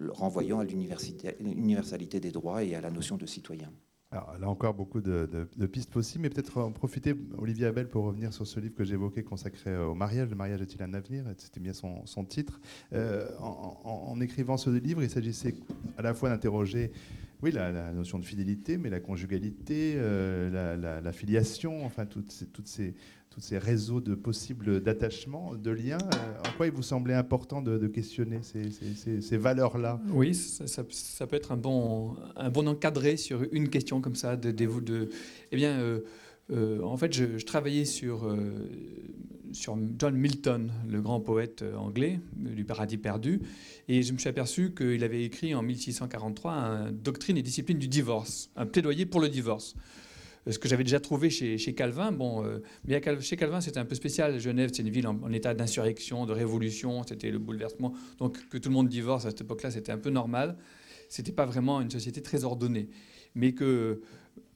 renvoyant à l'universalité des droits et à la notion de citoyen. Alors, là encore, beaucoup de, pistes possibles, mais peut-être en profiter, Olivier Abel, pour revenir sur ce livre que j'évoquais consacré au mariage. Le mariage est-il un avenir? C'était bien son, titre. Euh, en, écrivant ce livre, il s'agissait à la fois d'interroger Oui, la, notion de fidélité, mais la conjugalité, la, filiation, enfin toutes ces, tous ces réseaux de possibles d'attachement, de liens. en quoi il vous semblait important de, questionner ces, valeurs-là? Oui, ça, peut être un bon, un bon encadré sur une question comme ça. Eh bien, en fait, je, travaillais sur sur John Milton, le grand poète euh, anglais du paradis perdu, et je me suis aperçu qu'il avait écrit en 1643 un Doctrine et discipline du divorce, un plaidoyer pour le divorce. Euh, ce que j'avais déjà trouvé chez, Calvin, bon, euh, mais chez Calvin c'était un peu spécial. Genève, c'est une ville en, état d'insurrection, de révolution, c'était le bouleversement. Donc que tout le monde divorce à cette époque-là, c'était un peu normal. C'était pas vraiment une société très ordonnée, mais que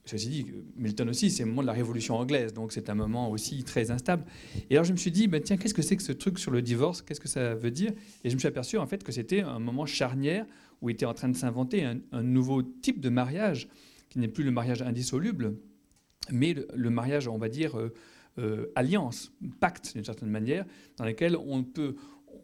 Ceci dit, Milton aussi, c'est le moment de la Révolution anglaise, donc c'est un moment aussi très instable. Et alors je me suis dit, ben, tiens, qu'est-ce que c'est que ce truc sur le divorce? Qu'est-ce que ça veut dire? Et je me suis aperçu en fait que c'était un moment charnière où était en train de s'inventer un, nouveau type de mariage, qui n'est plus le mariage indissoluble, mais le, mariage, on va dire, euh, euh, alliance, pacte d'une certaine manière, dans lequel on, peut,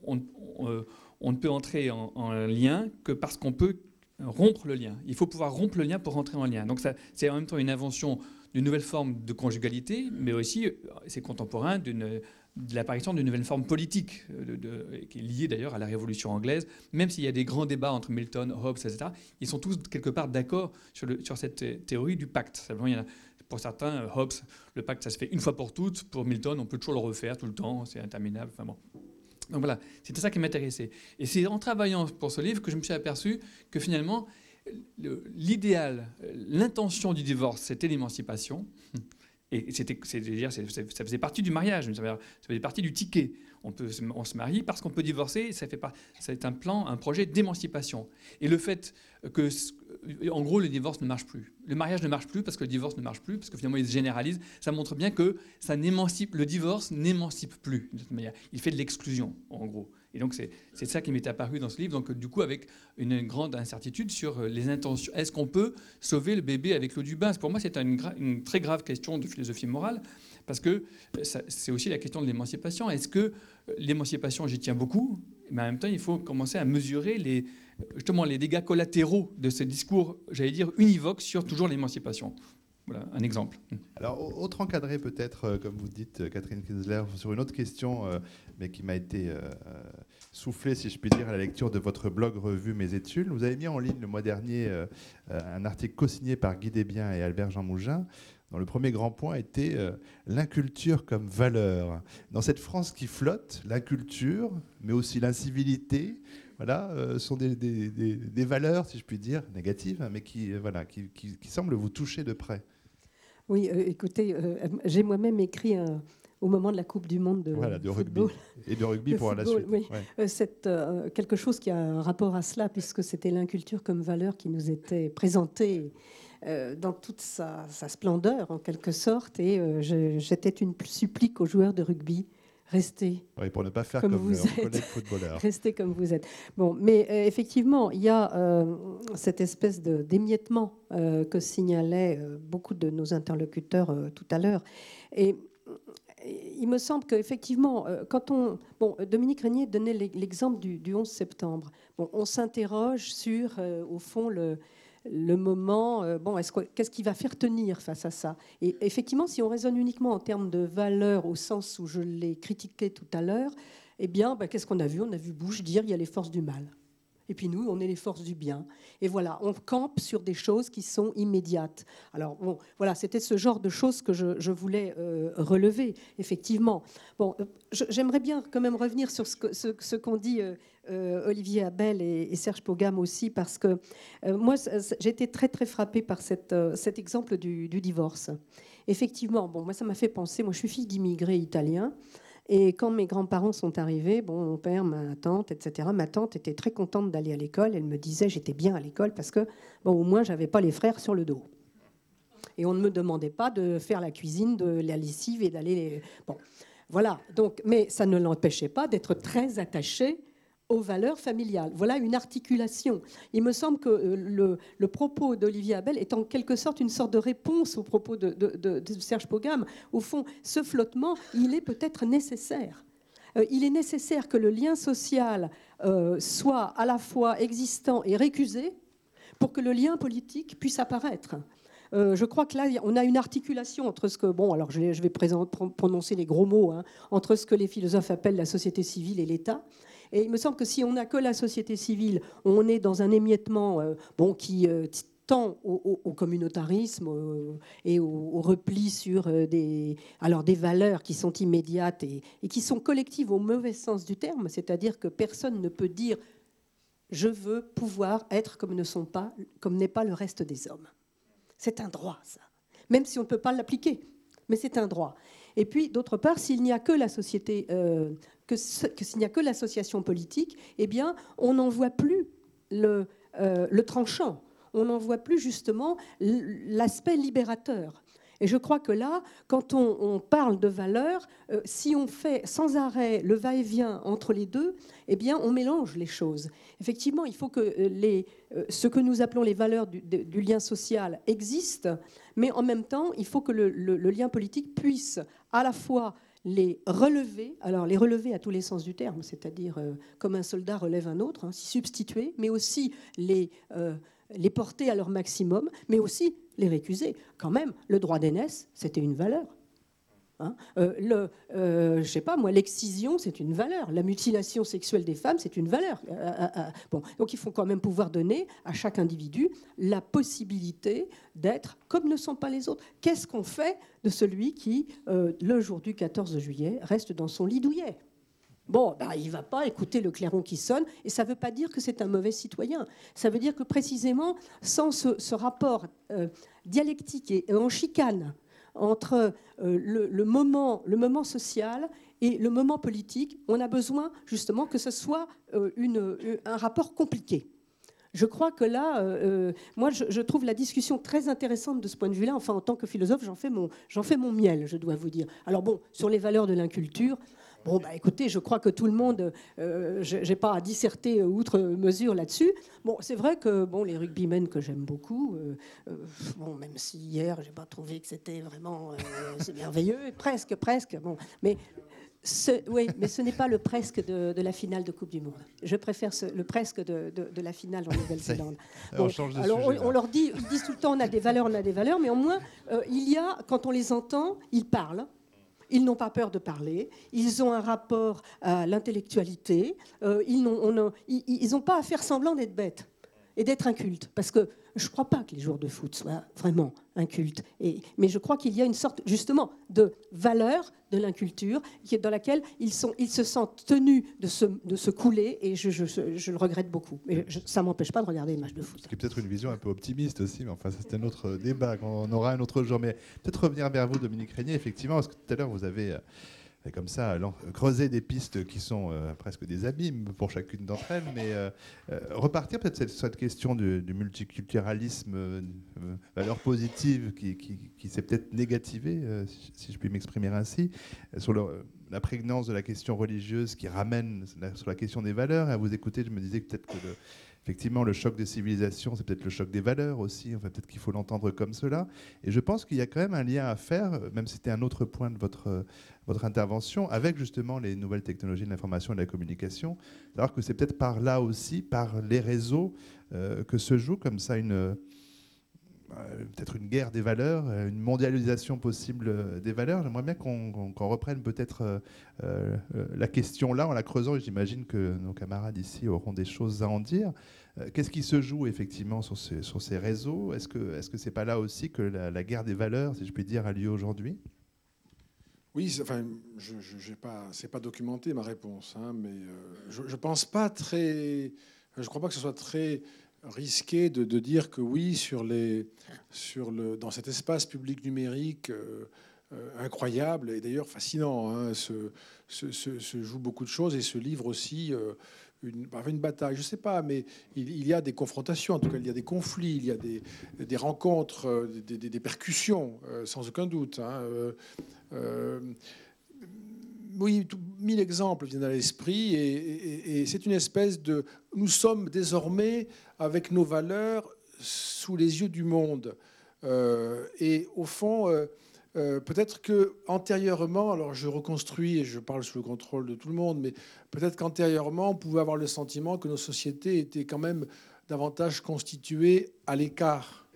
on, euh, ne peut entrer en, en lien que parce qu'on peut rompre le lien. Il faut pouvoir rompre le lien pour rentrer en lien. Donc c'est en même temps une invention d'une nouvelle forme de conjugalité, mais aussi, c'est contemporain de l'apparition d'une nouvelle forme politique, qui est liée d'ailleurs à la Révolution anglaise, même s'il y a des grands débats entre Milton, Hobbes, etc., ils sont tous quelque part d'accord sur, cette théorie du pacte. il y en a, pour certains, Hobbes, le pacte, ça se fait une fois pour toutes. Pour Milton, on peut toujours le refaire tout le temps, c'est interminable. Enfin bon. Donc voilà, c'était ça qui m'intéressait. Et c'est en travaillant pour ce livre que je me suis aperçu que finalement, l'idéal, l'intention du divorce, c'était l'émancipation. Et c'était, dire, ça faisait partie du mariage, ça faisait partie du ticket. On se marie parce qu'on peut divorcer, ça fait pas, c'est un plan, un projet d'émancipation. Et le fait que, en gros, le divorce ne marche plus. Le mariage ne marche plus parce que le divorce ne marche plus, parce que finalement il se généralise. Ça montre bien que ça le divorce n'émancipe plus. Il fait de l'exclusion, en gros. Et donc c'est ça qui m'est apparu dans ce livre. Donc du coup avec une grande incertitude sur euh, les intentions. Est-ce qu'on peut sauver le bébé avec l'eau du bain? Pour moi c'est une, une, très grave question de philosophie morale parce que euh, c'est aussi la question de l'émancipation. Est-ce que euh, l'émancipation, j'y tiens beaucoup, mais en même temps il faut commencer à mesurer les, justement les dégâts collatéraux de ce discours, j'allais dire univoque sur toujours l'émancipation. Voilà un exemple. Alors, autre encadré peut-être, comme vous dites, Catherine Kinsler, sur une autre question mais qui m'a été euh, soufflé, si je puis dire, à la lecture de votre blog revue Mes études. Vous avez mis en ligne le mois dernier euh, un article co-signé par Guy Desbiens et Albert Jean Mougin, dont le premier grand point était euh, l'inculture comme valeur. Dans cette France qui flotte, l'inculture, mais aussi l'incivilité, voilà, sont des, des, des, valeurs, si je puis dire, négatives, hein, mais qui, voilà, qui, qui, qui, semblent vous toucher de près. Oui, écoutez, j'ai moi-même écrit un, au moment de la Coupe du Monde de, rugby. Et de rugby pour la suite. Euh, c'est euh, quelque chose qui a un rapport à cela, puisque c'était l'inculture comme valeur qui nous était présentée euh, dans toute sa, splendeur, en quelque sorte. Et j'étais une supplique aux joueurs de rugby. Restez. pour ne pas faire comme, vous êtes. Restez comme vous êtes. Bon, mais effectivement, il y a cette espèce d'émiettement que signalaient beaucoup de nos interlocuteurs tout à l'heure. Et il me semble qu'effectivement, euh, quand on. Bon, Dominique Régnier donnait l'exemple du, 11 septembre. Bon, on s'interroge sur, euh, au fond, le, le moment. Euh, bon, qu'est-ce qui va faire tenir face à ça? Et effectivement, si on raisonne uniquement en termes de valeur, au sens où je l'ai critiqué tout à l'heure, eh bien, ben, qu'est-ce qu'on a vu? On a vu Bush dire il y a les forces du mal. Et puis nous, on est les forces du bien. Et voilà, on campe sur des choses qui sont immédiates. Alors bon, voilà, c'était ce genre de choses que je, voulais euh, relever, effectivement. Bon, euh, j'aimerais bien quand même revenir sur ce, qu'ont dit Olivier Abel et, Serge Pogam aussi, parce que moi, j'ai été très très frappée par cette, cet exemple du, du divorce. Effectivement, bon, moi ça m'a fait penser. Moi, je suis fille d'immigrés italiens. Et quand mes grands-parents sont arrivés, bon, mon père, ma tante, etc., ma tante était très contente d'aller à l'école. Elle me disait j'étais bien à l'école parce que, bon, au moins, j'avais pas les frères sur le dos. Et on ne me demandait pas de faire la cuisine, de la lessive et d'aller. Bon, voilà. Donc, mais ça ne l'empêchait pas d'être très attachée aux valeurs familiales. Voilà une articulation. Il me semble que euh, le, propos d'Olivier Abel est en quelque sorte une sorte de réponse au propos de, Serge Pogam. Au fond, ce flottement, il est peut-être nécessaire. Euh, il est nécessaire que le lien social euh, soit à la fois existant et récusé pour que le lien politique puisse apparaître. Je crois que là, on a une articulation entre ce que, bon, alors je vais prononcer les gros mots, hein, entre ce que les philosophes appellent la société civile et l'État. Et il me semble que si on n'a que la société civile, on est dans un émiettement euh, bon, qui euh, tend au, communautarisme et au, repli sur des, alors des valeurs qui sont immédiates et, qui sont collectives au mauvais sens du terme, c'est-à-dire que personne ne peut dire je veux pouvoir être comme ne pas, n'est pas le reste des hommes. C'est un droit, ça. Même si on ne peut pas l'appliquer, mais c'est un droit. Et puis, d'autre part, s'il n'y a que la société, euh, que, s'il n'y a que l'association politique, eh bien, on n'en voit plus le, euh, tranchant. On n'en voit plus justement l'aspect libérateur. Et je crois que là, quand on, parle de valeurs, euh, si on fait sans arrêt le va-et-vient entre les deux, eh bien, on mélange les choses. Effectivement, il faut que euh, les, ce que nous appelons les valeurs du, lien social existent, mais en même temps, il faut que le, lien politique puisse à la fois les relever, alors les relever à tous les sens du terme, c'est-à-dire comme un soldat relève un autre, hein, s'y substituer, mais aussi les, les porter à leur maximum, mais aussi les récuser. Quand même, le droit d'aînesse, c'était une valeur. Hein. Euh, le, euh, je sais pas moi, l'excision, c'est une valeur. La mutilation sexuelle des femmes, c'est une valeur. Euh, bon, donc il faut quand même pouvoir donner à chaque individu la possibilité d'être comme ne sont pas les autres. Qu'est-ce qu'on fait de celui qui, le jour du 14 juillet, reste dans son lit douillet? Bon, bah, il ne va pas écouter le clairon qui sonne, et ça ne veut pas dire que c'est un mauvais citoyen. Ça veut dire que précisément, sans ce, rapport euh, dialectique et, en chicane entre euh, le, moment, le moment social et le moment politique, on a besoin justement que ce soit euh, une, un rapport compliqué. Je crois que là, moi, je, trouve la discussion très intéressante de ce point de vue-là. Enfin, en tant que philosophe, j'en fais, fais mon miel, je dois vous dire. Alors bon, sur les valeurs de l'inculture, Bon, bah, écoutez, je crois que tout le monde, euh, je n'ai pas à disserter outre mesure là-dessus. Bon, c'est vrai que bon, les rugbymen que j'aime beaucoup, euh, euh, bon, même si hier, j'ai pas trouvé que c'était vraiment merveilleux, presque, presque. Bon, mais ce, oui, mais ce n'est pas le presque de, la finale de Coupe du Monde. Je préfère le presque de, la finale en Nouvelle-Zélande. on, alors, on, leur dit, ils disent tout le temps on a des valeurs, on a des valeurs, mais au moins, il y a, quand on les entend, ils parlent. Ils n'ont pas peur de parler, ils ont un rapport à l'intellectualité, euh, ils n'ont pas à faire semblant d'être bêtes et d'être incultes. Parce que je ne crois pas que les jours de foot soient vraiment incultes. Et, mais je crois qu'il y a une sorte, justement, de valeur de l'inculture dans laquelle ils, se sentent tenus de se, couler, et je, le regrette beaucoup. Mais ça ne m'empêche pas de regarder les matchs de foot. Ce qui est peut-être une vision un peu optimiste aussi, mais enfin, c'est un autre débat. On aura un autre jour. Mais peut-être revenir vers vous, Dominique Régnier, effectivement, parce que tout à l'heure, vous avez euh, comme ça creuser des pistes qui sont euh, presque des abîmes pour chacune d'entre elles, mais euh, euh, repartir peut-être sur cette question du, multiculturalisme, valeur positive qui, s'est peut-être négativée, si, je puis m'exprimer ainsi, sur la prégnance de la question religieuse qui ramène sur la question des valeurs. Et à vous écouter, je me disais peut-être que effectivement, le choc des civilisations, c'est peut-être le choc des valeurs aussi. Enfin, peut-être qu'il faut l'entendre comme cela. Et je pense qu'il y a quand même un lien à faire, même si c'était un autre point de votre, votre intervention, avec justement les nouvelles technologies de l'information et de la communication. Alors que c'est peut-être par là aussi, par les réseaux, euh, que se joue comme ça une peut-être une guerre des valeurs, une mondialisation possible des valeurs. J'aimerais bien qu'on reprenne peut-être euh, la question là en la creusant. J'imagine que nos camarades ici auront des choses à en dire. Qu'est-ce qui se joue effectivement sur ces, réseaux? Est-ce que ce n'est pas là aussi que la, guerre des valeurs, si je puis dire, a lieu aujourd'hui? Oui, enfin, je n'ai pas, c'est pas documenté ma réponse, hein, mais euh, je, ne pense pas très, je crois pas que ce soit très risqué de, dire que oui sur les, sur le, dans cet espace public numérique euh, euh, incroyable et d'ailleurs fascinant, hein, se, se, joue beaucoup de choses et se livre aussi une, une bataille, je ne sais pas, mais il, y a des confrontations, en tout cas, il y a des conflits, il y a des, rencontres, euh, des, percussions, euh, sans aucun doute. Hein, euh, oui, mille exemples viennent à l'esprit, et, c'est une espèce de... Nous sommes désormais, avec nos valeurs, sous les yeux du monde. et au fond euh, peut-être que antérieurement, alors je reconstruis et je parle sous le contrôle de tout le monde, mais peut-être qu'antérieurement, on pouvait avoir le sentiment que nos sociétés étaient quand même davantage constituées à l'écart.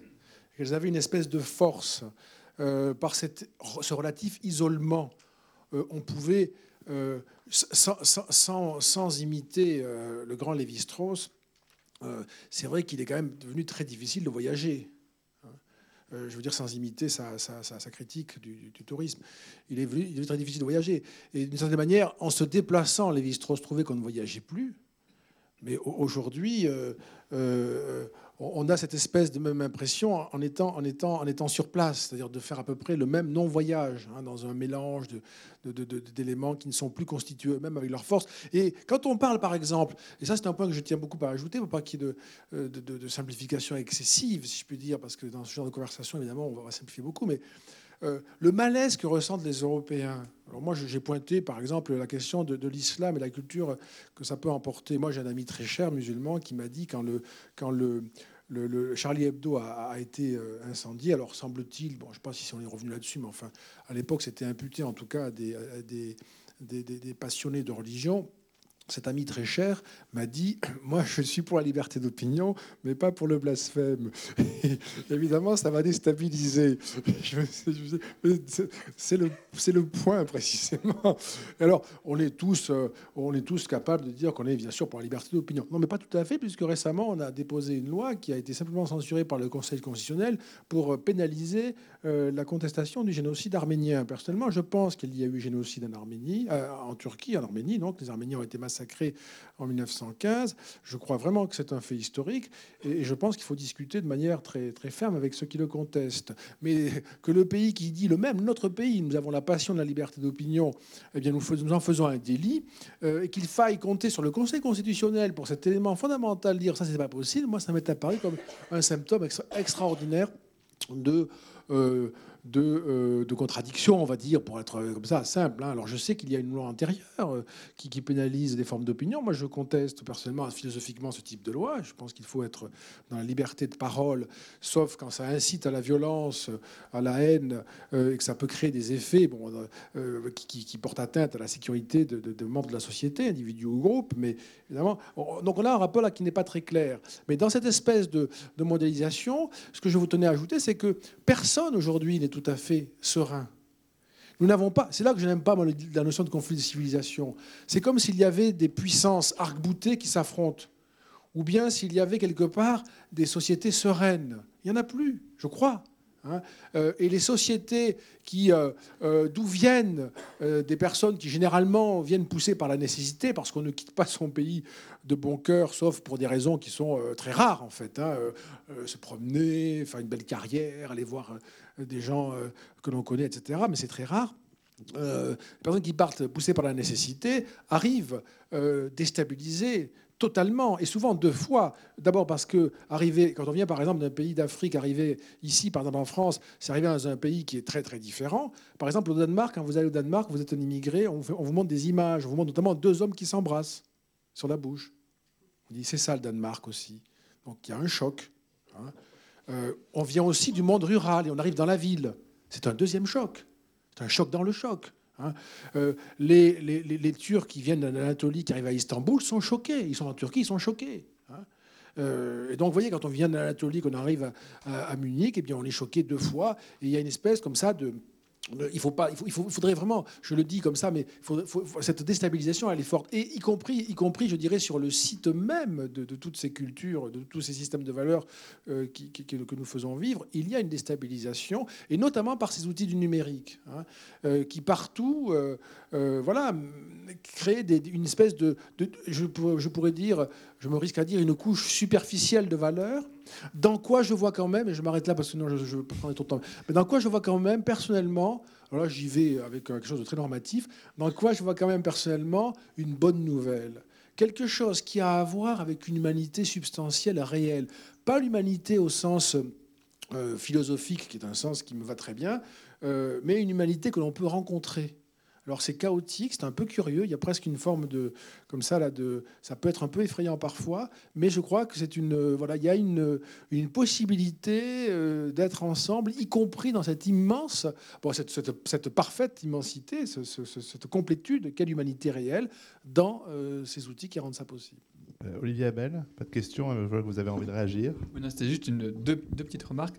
Elles avaient une espèce de force. Euh, par ce relatif isolement, euh, on pouvait, euh, sans, imiter le grand Lévi-Strauss, c'est vrai qu'il est quand même devenu très difficile de voyager je veux dire sans imiter sa, critique du, tourisme. Il est, venu, très difficile de voyager. Et d'une certaine manière, en se déplaçant, Lévi-Strauss trouvait qu'on ne voyageait plus. Mais aujourd'hui, euh, euh, on a cette espèce de même impression en étant, en étant, en étant sur place, c'est-à-dire de faire à peu près le même non-voyage, hein, dans un mélange d'éléments qui ne sont plus constitués eux-mêmes avec leur force. Et quand on parle, par exemple, et ça c'est un point que je tiens beaucoup à ajouter, pour pas qu'il y ait de, de, simplification excessive, si je puis dire, parce que dans ce genre de conversation, évidemment, on va simplifier beaucoup, mais euh, le malaise que ressentent les Européens. Alors moi, j'ai pointé, par exemple, la question de, l'islam et la culture que ça peut emporter. Moi, j'ai un ami très cher musulman qui m'a dit quand le, Charlie Hebdo a, été euh, incendié. Alors semble-t-il, bon, je ne sais pas si on est revenu là-dessus, mais enfin, à l'époque, c'était imputé en tout cas à des passionnés de religion cet ami très cher m'a dit Moi, je suis pour la liberté d'opinion, mais pas pour le blasphème. évidemment, ça m'a déstabilisé. C'est le, point, précisément. Alors, on est, tous, euh, on est tous capables de dire qu'on est bien sûr pour la liberté d'opinion. Non, mais pas tout à fait, puisque récemment, on a déposé une loi qui a été simplement censurée par le Conseil constitutionnel pour pénaliser euh, la contestation du génocide arménien. Personnellement, je pense qu'il y a eu génocide en Arménie, euh, en Turquie, en Arménie, donc les Arméniens ont été massacrés sacré en 1915. Je crois vraiment que c'est un fait historique et je pense qu'il faut discuter de manière très, très ferme avec ceux qui le contestent. Mais que le pays qui dit le même, notre pays, nous avons la passion de la liberté d'opinion, eh bien nous, nous, en faisons un délit euh, et qu'il faille compter sur le Conseil constitutionnel pour cet élément fondamental, dire ça c'est pas possible, moi ça m'est apparu comme un symptôme extraordinaire de... Euh, de, euh, de contradiction, on va dire, pour être comme ça, simple. Hein. Alors je sais qu'il y a une loi antérieure euh, qui, pénalise des formes d'opinion. Moi, je conteste personnellement, philosophiquement, ce type de loi. Je pense qu'il faut être dans la liberté de parole, sauf quand ça incite à la violence, à la haine, euh, et que ça peut créer des effets qui, portent atteinte à la sécurité de, membres de la société, individus ou groupes. Mais évidemment, donc on a un rapport qui n'est pas très clair. Mais dans cette espèce de, de modélisation, ce que je vous tenais à ajouter, c'est que personne aujourd'hui n'est tout à fait serein. Nous n'avons pas. C'est là que je n'aime pas la notion de conflit de civilisation. C'est comme s'il y avait des puissances arc-boutées qui s'affrontent, ou bien s'il y avait quelque part des sociétés sereines. Il n'y en a plus, je crois. Hein. Euh, et les sociétés qui, euh, euh, d'où viennent des personnes qui généralement viennent poussées par la nécessité, parce qu'on ne quitte pas son pays de bon cœur, sauf pour des raisons qui sont très rares en fait, hein. se promener, faire une belle carrière, aller voir des gens que l'on connaît, etc. Mais c'est très rare. les personnes qui partent poussées par la nécessité arrivent déstabilisées totalement, et souvent deux fois. D'abord parce que arriver, quand on vient par exemple d'un pays d'Afrique, arriver ici, par exemple en France, c'est arriver dans un pays qui est très très différent. Par exemple au Danemark, quand vous allez au Danemark, vous êtes un immigré, on, vous montre des images, on vous montre notamment deux hommes qui s'embrassent sur la bouche. On dit c'est ça le Danemark aussi. Donc il y a un choc. Hein. Euh, on vient aussi du monde rural et on arrive dans la ville. C'est un deuxième choc. C'est un choc dans le choc. Hein. Euh, les, Turcs qui viennent d'Anatolie, qui arrivent à Istanbul, sont choqués. Ils sont en Turquie, ils sont choqués. Hein. Euh, et donc, vous voyez, quand on vient d'Anatolie, qu'on arrive à, à, Munich, eh bien, on est choqué deux fois. Et il y a une espèce comme ça de, il faut pas, il, faudrait vraiment, je le dis comme ça, mais cette déstabilisation, elle est forte, et y compris, y compris, je dirais, sur le site même de, toutes ces cultures, de tous ces systèmes de valeurs euh, que nous faisons vivre, il y a une déstabilisation, et notamment par ces outils du numérique, hein, euh, qui partout, euh, voilà, créent une espèce de, je pourrais dire, je me risque à dire, une couche superficielle de valeurs dans quoi je vois quand même, et je m'arrête là parce que sinon je, je prendre trop de temps, mais dans quoi je vois quand même personnellement, alors là j'y vais avec quelque chose de très normatif, dans quoi je vois quand même personnellement une bonne nouvelle? Quelque chose qui a à voir avec une humanité substantielle, réelle. Pas l'humanité au sens euh, philosophique, qui est un sens qui me va très bien, euh, mais une humanité que l'on peut rencontrer. Alors c'est chaotique, c'est un peu curieux, il y a presque une forme de comme ça là de ça peut être un peu effrayant parfois, mais je crois que c'est une voilà, il y a une une possibilité euh, d'être ensemble y compris dans cette immense bon cette, cette, parfaite immensité, cette complétude quelle humanité réelle dans euh, ces outils qui rendent ça possible. Euh, Olivier Abel, pas de questions, je vois que vous avez envie de réagir. C'était juste une, deux, petites remarques.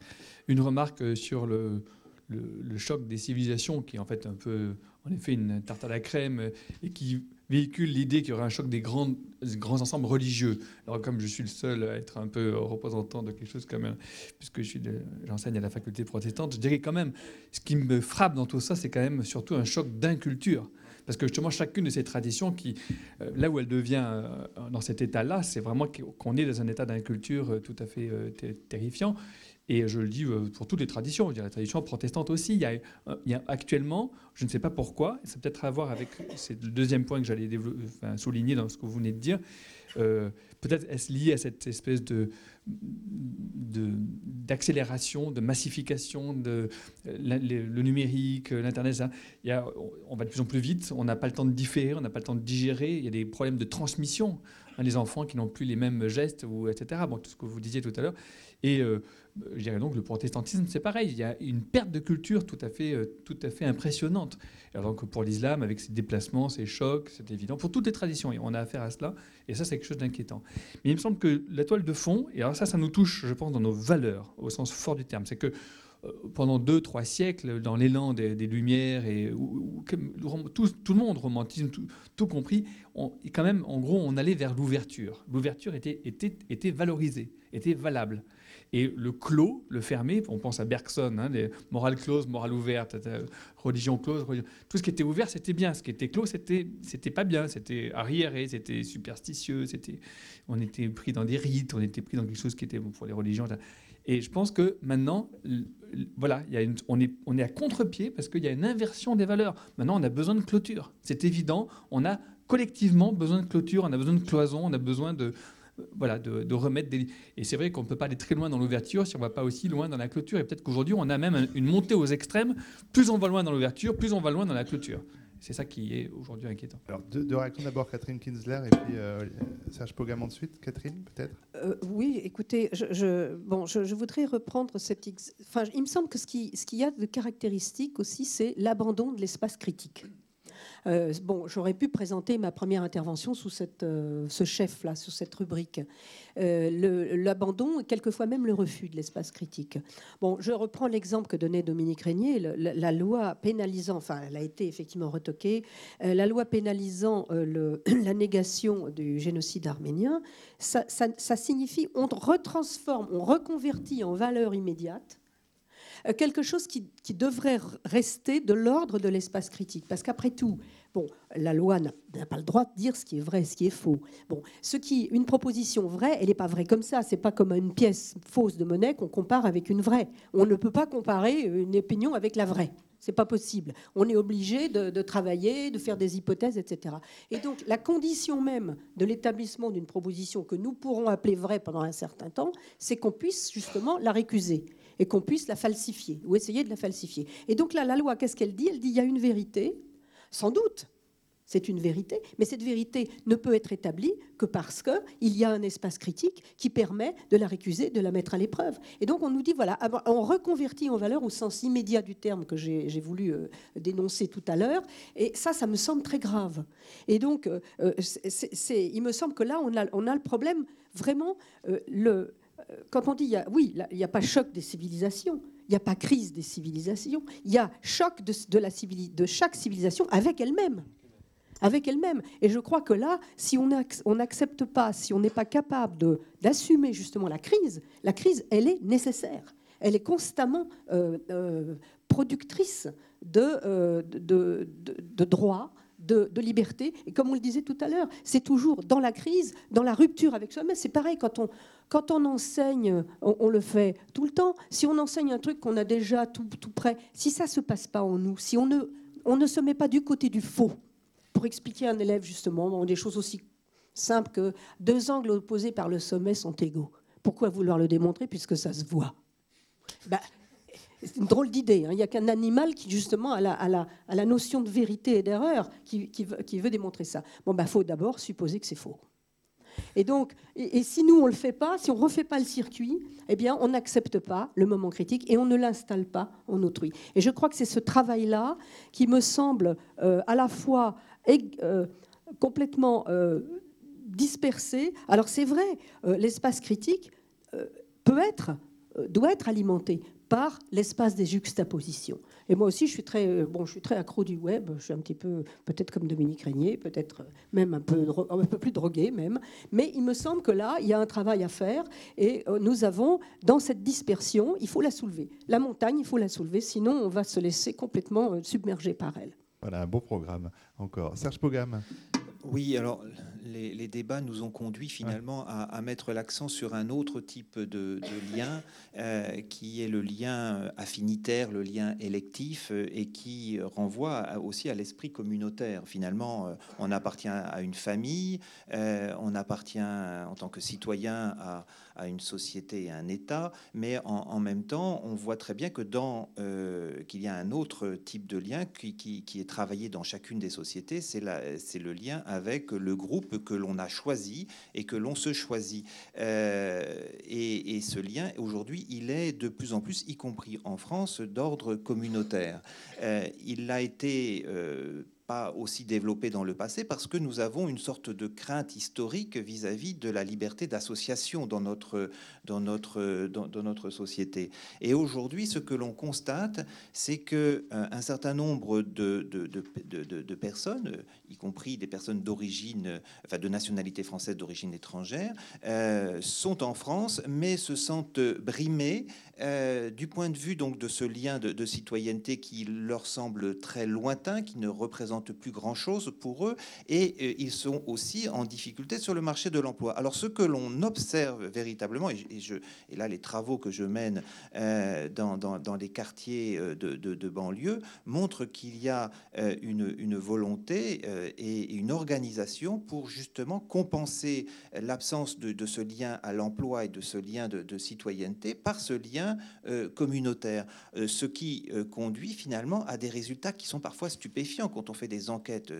Une remarque sur le, le, choc des civilisations, qui est en fait un peu, en effet, une tarte à la crème, et qui véhicule l'idée qu'il y aurait un choc des grands, grands ensembles religieux. Alors comme je suis le seul à être un peu représentant de quelque chose comme, puisque j'enseigne à la faculté protestante, je dirais quand même, ce qui me frappe dans tout ça, c'est quand même surtout un choc d'inculture. Parce que justement, chacune de ces traditions, qui, euh, là où elle devient euh, dans cet état-là, c'est vraiment qu'on est dans un état d'inculture euh, tout à fait terrifiant. Et je le dis euh, pour toutes les traditions, je veux dire, la tradition protestante aussi. Il y, a, a actuellement, je ne sais pas pourquoi, ça peut-être à voir avec, c'est le deuxième point que j'allais souligner dans ce que vous venez de dire, euh, peut-être est-ce lié à cette espèce de, d'accélération, de, massification, de le, numérique, l'internet. On va de plus en plus vite. On n'a pas le temps de différer, on n'a pas le temps de digérer. Il y a des problèmes de transmission. Hein, les enfants qui n'ont plus les mêmes gestes, ou etc. Bon, tout ce que vous disiez tout à l'heure. Et euh, je dirais donc le protestantisme, c'est pareil. Il y a une perte de culture tout à fait, euh, tout à fait impressionnante. Alors donc pour l'islam, avec ses déplacements, ses chocs, c'est évident. Pour toutes les traditions, on a affaire à cela. Et ça, c'est quelque chose d'inquiétant. Mais il me semble que la toile de fond, et alors ça, ça nous touche, je pense, dans nos valeurs, au sens fort du terme, c'est que euh, pendant deux, trois siècles, dans l'élan des, Lumières, et tout, le monde, romantisme, tout, compris, quand même, en gros, on allait vers l'ouverture. L'ouverture était, valorisée, était valable. Et le clos, le fermé, on pense à Bergson, hein, les morales closes, morale ouverte, religion close, tout ce qui était ouvert, c'était bien. Ce qui était clos, c'était, c'était pas bien. C'était arriéré, c'était superstitieux, c'était, on était pris dans des rites, on était pris dans quelque chose qui était pour les religions. Et je pense que maintenant, voilà, on, est, on est à contre-pied parce qu'il y a une inversion des valeurs. Maintenant, on a besoin de clôture. C'est évident. On a collectivement besoin de clôture, on a besoin de cloison, on a besoin de, voilà, de, remettre des... Et c'est vrai qu'on ne peut pas aller très loin dans l'ouverture si on ne va pas aussi loin dans la clôture. Et peut-être qu'aujourd'hui, on a même une montée aux extrêmes. Plus on va loin dans l'ouverture, plus on va loin dans la clôture. C'est ça qui est aujourd'hui inquiétant. Alors, deux, réactions d'abord, Catherine Kinsler et puis euh, Serge Pogam ensuite. Catherine, peut-être? Euh, Oui, écoutez, je, bon, je, voudrais reprendre cette. Enfin, il me semble que ce qui, ce qui y a de caractéristique aussi, c'est l'abandon de l'espace critique. Euh, bon, j'aurais pu présenter ma première intervention sous euh, ce chef-là, sous cette rubrique. Euh, l'abandon et quelquefois même le refus de l'espace critique. Bon, je reprends l'exemple que donnait Dominique Régnier, la, loi pénalisant, enfin, elle a été effectivement retoquée, la loi pénalisant la négation du génocide arménien, ça, signifie on retransforme, on reconvertit en valeur immédiate euh, quelque chose qui, devrait rester de l'ordre de l'espace critique. Parce qu'après tout, bon, la loi n'a pas le droit de dire ce qui est vrai, ce qui est faux. Bon, une proposition vraie, elle n'est pas vraie comme ça. C'est pas comme une pièce fausse de monnaie qu'on compare avec une vraie. On ne peut pas comparer une opinion avec la vraie. C'est pas possible. On est obligé de, de, travailler, de faire des hypothèses, etc. Et donc, la condition même de l'établissement d'une proposition que nous pourrons appeler vraie pendant un certain temps, c'est qu'on puisse justement la récuser et qu'on puisse la falsifier ou essayer de la falsifier. Et donc là, la loi, qu'est-ce qu'elle dit? Elle dit il y a une vérité, sans doute. C'est une vérité, mais cette vérité ne peut être établie que parce qu'il y a un espace critique qui permet de la récuser, de la mettre à l'épreuve. Et donc on nous dit, voilà, on reconvertit en valeur au sens immédiat du terme que j'ai voulu euh, dénoncer tout à l'heure. Et ça, ça me semble très grave. Et donc, euh, euh, il me semble que là, on a, le problème vraiment, quand on dit, oui, il n'y a pas choc des civilisations, il n'y a pas crise des civilisations, il y a choc de, la de chaque civilisation avec elle-même. Avec elle-même. Et je crois que là, si on n'accepte pas, si on n'est pas capable d'assumer justement la crise, la crise, elle est nécessaire. Elle est constamment euh, euh, productrice de, euh, de, de droits, de, liberté. Et comme on le disait tout à l'heure, c'est toujours dans la crise, dans la rupture avec soi-même. C'est pareil, quand on, quand on enseigne, on, le fait tout le temps. Si on enseigne un truc qu'on a déjà tout, tout prêt, si ça ne se passe pas en nous, si on ne, on ne se met pas du côté du faux, pour expliquer à un élève justement des choses aussi simples que deux angles opposés par le sommet sont égaux. Pourquoi vouloir le démontrer puisque ça se voit? Bah, c'est une drôle d'idée. Hein. Il n'y a qu'un animal qui, justement, a la, notion de vérité et d'erreur qui, veut, démontrer ça. Bon, il bah, faut d'abord supposer que c'est faux. Et donc, et, si nous, on ne le fait pas, si on ne refait pas le circuit, eh bien, on n'accepte pas le moment critique et on ne l'installe pas en autrui. Et je crois que c'est ce travail-là qui me semble euh, à la fois euh, complètement... Euh, dispersé. Alors c'est vrai, l'espace critique peut être, doit être alimenté par l'espace des juxtapositions. Et moi aussi, je suis très, euh, bon, je suis très accro du web. Je suis un petit peu, peut-être comme Dominique Régnier, peut-être même un peu, un peu plus drogué même. Mais il me semble que là, il y a un travail à faire. Et euh, nous avons, dans cette dispersion, il faut la soulever. La montagne, il faut la soulever, sinon on va se laisser complètement euh, submerger par elle. Voilà, un beau programme encore. Serge Pogam. Oui, alors les, débats nous ont conduit finalement à, mettre l'accent sur un autre type de, lien, euh, qui est le lien affinitaire, le lien électif, euh, et qui renvoie aussi à l'esprit communautaire. Finalement, euh, on appartient à une famille, on appartient en tant que citoyen à, à une société et à un État, mais en, même temps, on voit très bien que dans euh, qu'il y a un autre type de lien qui, qui, est travaillé dans chacune des sociétés, c'est le lien avec le groupe que l'on a choisi et que l'on se choisit. Euh, et, ce lien, aujourd'hui, il est de plus en plus, y compris en France, d'ordre communautaire. Euh, il a été aussi développé dans le passé parce que nous avons une sorte de crainte historique vis-à-vis de la liberté d'association dans notre, dans, notre, dans, notre société. Et aujourd'hui, ce que l'on constate, c'est que euh, un certain nombre de, de, de, personnes, y compris des personnes d'origine, enfin de nationalité française d'origine étrangère, euh, sont en France, mais se sentent brimées euh, du point de vue donc de ce lien de, citoyenneté qui leur semble très lointain, qui ne représente plus grand-chose pour eux, et ils sont aussi en difficulté sur le marché de l'emploi. Alors ce que l'on observe véritablement, et, et, là les travaux que je mène euh, dans, les quartiers de, de, banlieue montrent qu'il y a une, une, volonté et une organisation pour justement compenser l'absence de, ce lien à l'emploi et de ce lien de citoyenneté par ce lien euh, communautaire, euh, ce qui euh, conduit finalement à des résultats qui sont parfois stupéfiants quand on fait des enquêtes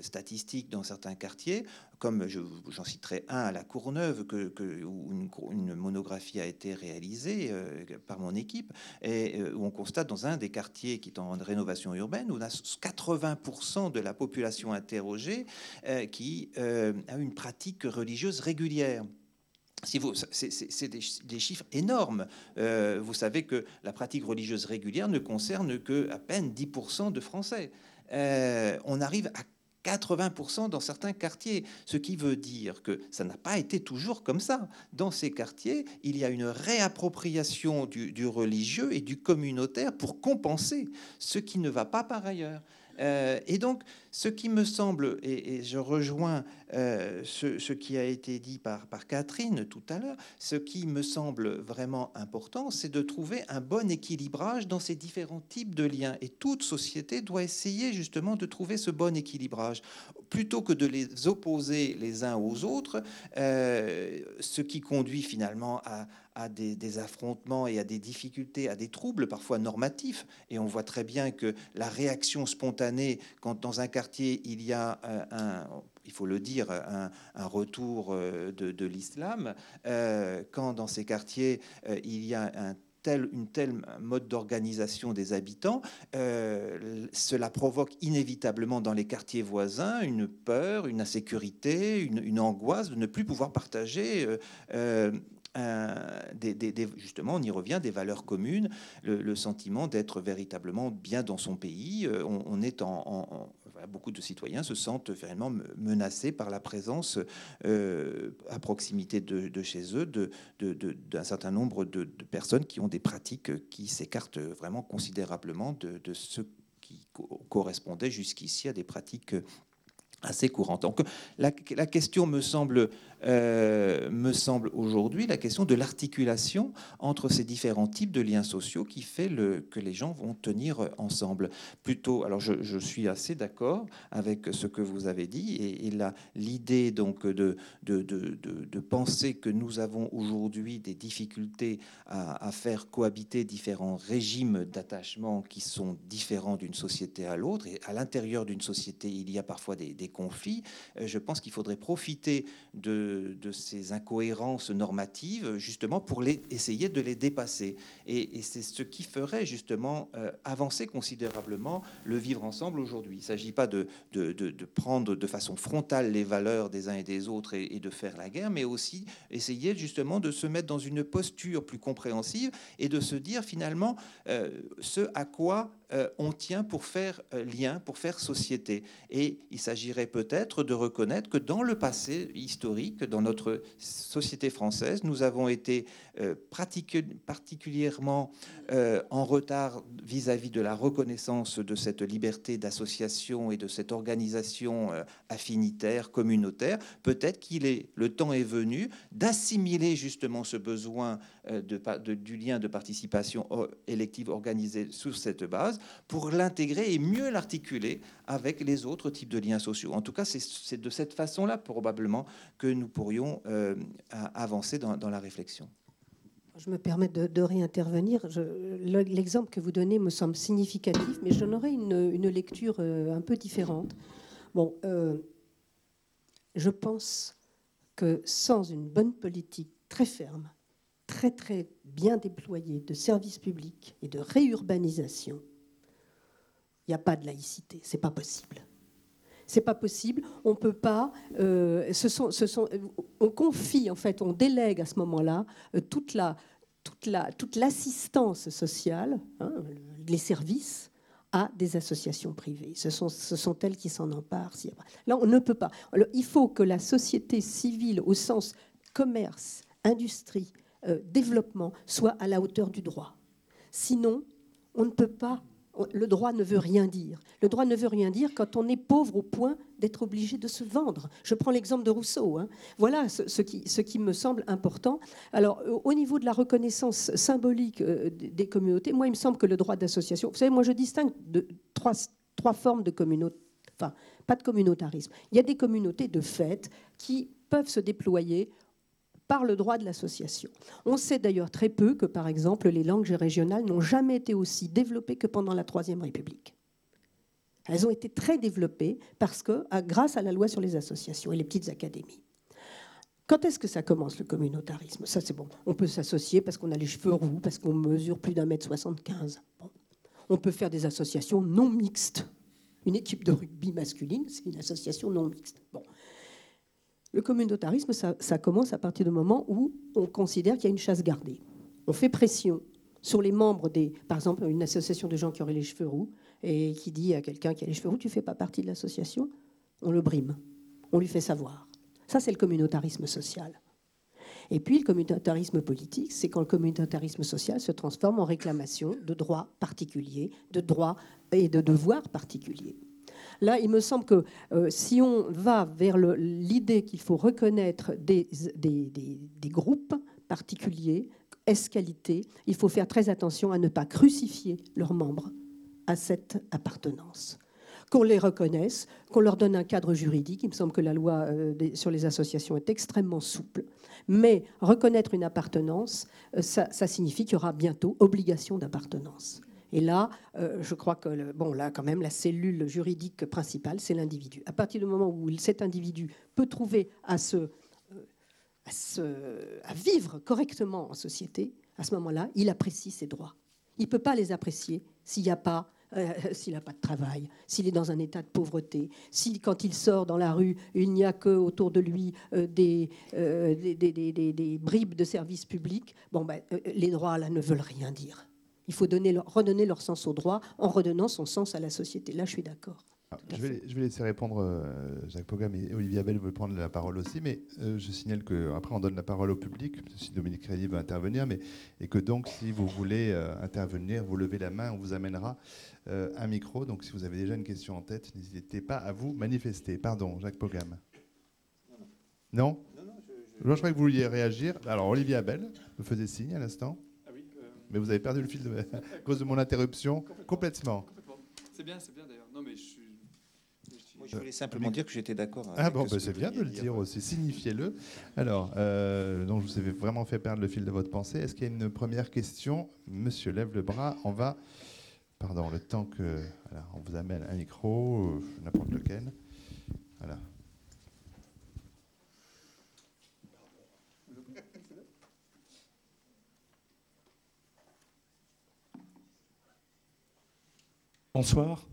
statistiques dans certains quartiers, comme j'en citerai un à La Courneuve, que, une, monographie a été réalisée par mon équipe, et où on constate dans un des quartiers qui est en rénovation urbaine, on a 80% de la population interrogée qui a une pratique religieuse régulière. Si c'est des, chiffres énormes. Euh, vous savez que la pratique religieuse régulière ne concerne que à peine 10% de Français. Euh, on arrive à 80% dans certains quartiers, ce qui veut dire que ça n'a pas été toujours comme ça. Dans ces quartiers, il y a une réappropriation du, religieux et du communautaire pour compenser ce qui ne va pas par ailleurs. Euh, et donc, ce qui me semble, et, je rejoins euh, ce, qui a été dit par, Catherine tout à l'heure, ce qui me semble vraiment important, c'est de trouver un bon équilibrage dans ces différents types de liens. Et toute société doit essayer justement de trouver ce bon équilibrage. Plutôt que de les opposer les uns aux autres, euh, ce qui conduit finalement à, à des, affrontements et à des difficultés, à des troubles parfois normatifs. Et on voit très bien que la réaction spontanée, quand dans un quartier il y a euh, un, il faut le dire, un, retour euh, de, l'islam, euh, quand dans ces quartiers il y a un tel, une telle mode d'organisation des habitants, cela provoque inévitablement dans les quartiers voisins une peur, une insécurité, une, une angoisse de ne plus pouvoir partager des, justement, on y revient, des valeurs communes, le, sentiment d'être véritablement bien dans son pays. Euh, on, est en, beaucoup de citoyens se sentent vraiment menacés par la présence euh, à proximité de, chez eux d'un de, certain nombre de, personnes qui ont des pratiques qui s'écartent vraiment considérablement de, ce qui correspondait jusqu'ici à des pratiques assez courantes. Donc la question me semble euh, me semble aujourd'hui la question de l'articulation entre ces différents types de liens sociaux qui fait le, que les gens vont tenir ensemble. Plutôt, alors je, suis assez d'accord avec ce que vous avez dit et, l'idée donc de de, de, de, penser que nous avons aujourd'hui des difficultés à, faire cohabiter différents régimes d'attachement qui sont différents d'une société à l'autre et à l'intérieur d'une société il y a parfois des, des conflits, je pense qu'il faudrait profiter de, ces incohérences normatives justement pour les, essayer de les dépasser. Et, c'est ce qui ferait justement avancer considérablement le vivre ensemble aujourd'hui. Il ne s'agit pas de, de, prendre de façon frontale les valeurs des uns et des autres et, et de faire la guerre, mais aussi essayer justement de se mettre dans une posture plus compréhensive et de se dire finalement euh, ce à quoi euh, on tient pour faire euh, lien, pour faire société. Et il s'agirait peut-être de reconnaître que dans le passé historique, dans notre société française, nous avons été euh, particulièrement en retard vis-à-vis de la reconnaissance de cette liberté d'association et de cette organisation affinitaire, communautaire. Peut-être qu'il est le temps est venu d'assimiler justement ce besoin du lien de participation élective organisée sur cette base pour l'intégrer et mieux l'articuler avec les autres types de liens sociaux. En tout cas, c'est de cette façon-là probablement que nous pourrions euh, avancer dans, la réflexion. Je me permets de, réintervenir. L'exemple que vous donnez me semble significatif, mais j'en aurais une, lecture euh, un peu différente. Bon, euh, je pense que sans une bonne politique très ferme, très très bien déployée de services publics et de réurbanisation, il n'y a pas de laïcité. C'est pas possible. C'est pas possible. On peut pas. Euh, on confie en fait, on délègue à ce moment-là euh, toute la, toute la, toute l'assistance sociale, hein, les services à des associations privées. Ce sont, ce sont elles qui s'en emparent. Là, on ne peut pas. il faut que la société civile, au sens commerce, industrie, euh, développement, soit à la hauteur du droit. Sinon, on ne peut pas le droit ne veut rien dire. Le droit ne veut rien dire quand on est pauvre au point d'être obligé de se vendre. Je prends l'exemple de Rousseau. Hein. Voilà ce, qui, me semble important. Alors, au niveau de la reconnaissance symbolique euh, des communautés, moi, il me semble que le droit d'association, vous savez, moi, je distingue de trois, trois formes de communauté. Enfin, pas de communautarisme. Il y a des communautés de fait qui peuvent se déployer par le droit de l'association. On sait d'ailleurs très peu que, par exemple, les langues régionales n'ont jamais été aussi développées que pendant la Troisième République. Elles ont été très développées parce que, grâce à la loi sur les associations et les petites académies. Quand est-ce que ça commence le communautarisme? Ça, c'est bon. On peut s'associer parce qu'on a les cheveux roux, parce qu'on mesure plus d'un mètre 75. On peut faire des associations non mixtes. Une équipe de rugby masculine, c'est une association non mixte. Bon. Le communautarisme, ça, commence à partir du moment où on considère qu'il y a une chasse gardée. On fait pression sur les membres des, par exemple, une association de gens qui auraient les cheveux roux et qui dit à quelqu'un qui a les cheveux roux, tu fais pas partie de l'association, on le brime, on lui fait savoir. Ça, c'est le communautarisme social. Et puis, le communautarisme politique, c'est quand le communautarisme social se transforme en réclamation de droits particuliers, de droits et de devoirs particuliers. Là, il me semble que euh, si on va vers l'idée qu'il faut reconnaître des, groupes particuliers, esqualités, il faut faire très attention à ne pas crucifier leurs membres à cette appartenance qu'on les reconnaisse, qu'on leur donne un cadre juridique. Il me semble que la loi euh, sur les associations est extrêmement souple. Mais reconnaître une appartenance, euh, ça signifie qu'il y aura bientôt obligation d'appartenance. Et là, euh, je crois que, bon, là, quand même, la cellule juridique principale, c'est l'individu. À partir du moment où cet individu peut trouver à, se, euh, à, vivre correctement en société, à ce moment-là, il apprécie ses droits. Il ne peut pas les apprécier s'il n'y pas euh, s'il n'a pas de travail, s'il est dans un état de pauvreté, si quand il sort dans la rue, il n'y a que autour de lui des, des, bribes de services publics, bon, ben, les droits là ne veulent rien dire. Il faut donner, redonner leur sens au droit en redonnant son sens à la société. Là, je suis d'accord. Je vais, je vais, laisser répondre euh, Jacques Pogam et Olivier Abel veulent prendre la parole aussi, mais euh, je signale qu'après on donne la parole au public, si Dominique Crédit veut intervenir, mais, et que donc si vous voulez euh, intervenir, vous levez la main, on vous amènera un micro. Donc si vous avez déjà une question en tête, n'hésitez pas à vous manifester. Pardon, Jacques Pogam. Non? Non, non, je, je... je crois que vous vouliez réagir. Alors Olivier Abel me faisait signe à l'instant mais vous avez perdu le fil de... à cause de mon interruption complètement. C'est bien, c'est bien d'ailleurs. Non, mais je suis. Moi, je voulais simplement dire que j'étais d'accord. Ah bon, bah, c'est bien de le dire aussi, signifiez-le. Alors, euh, donc je vous ai vraiment fait perdre le fil de votre pensée. Est-ce qu'il y a une première question? Monsieur lève le bras. On va, pardon, le temps que, on vous amène un micro, euh, n'importe lequel. Voilà. Bonsoir.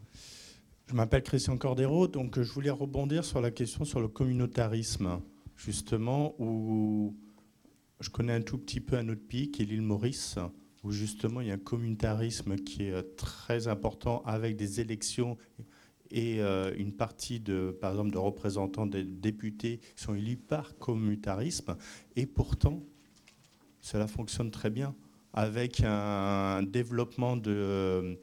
Je m'appelle Christian Cordero, donc je voulais rebondir sur la question sur le communautarisme, justement, où je connais un tout petit peu un autre pays qui est l'île Maurice, où justement il y a un communautarisme qui est très important avec des élections et euh, une partie de, par exemple, de représentants des députés qui sont élus par communautarisme, et pourtant cela fonctionne très bien avec un développement de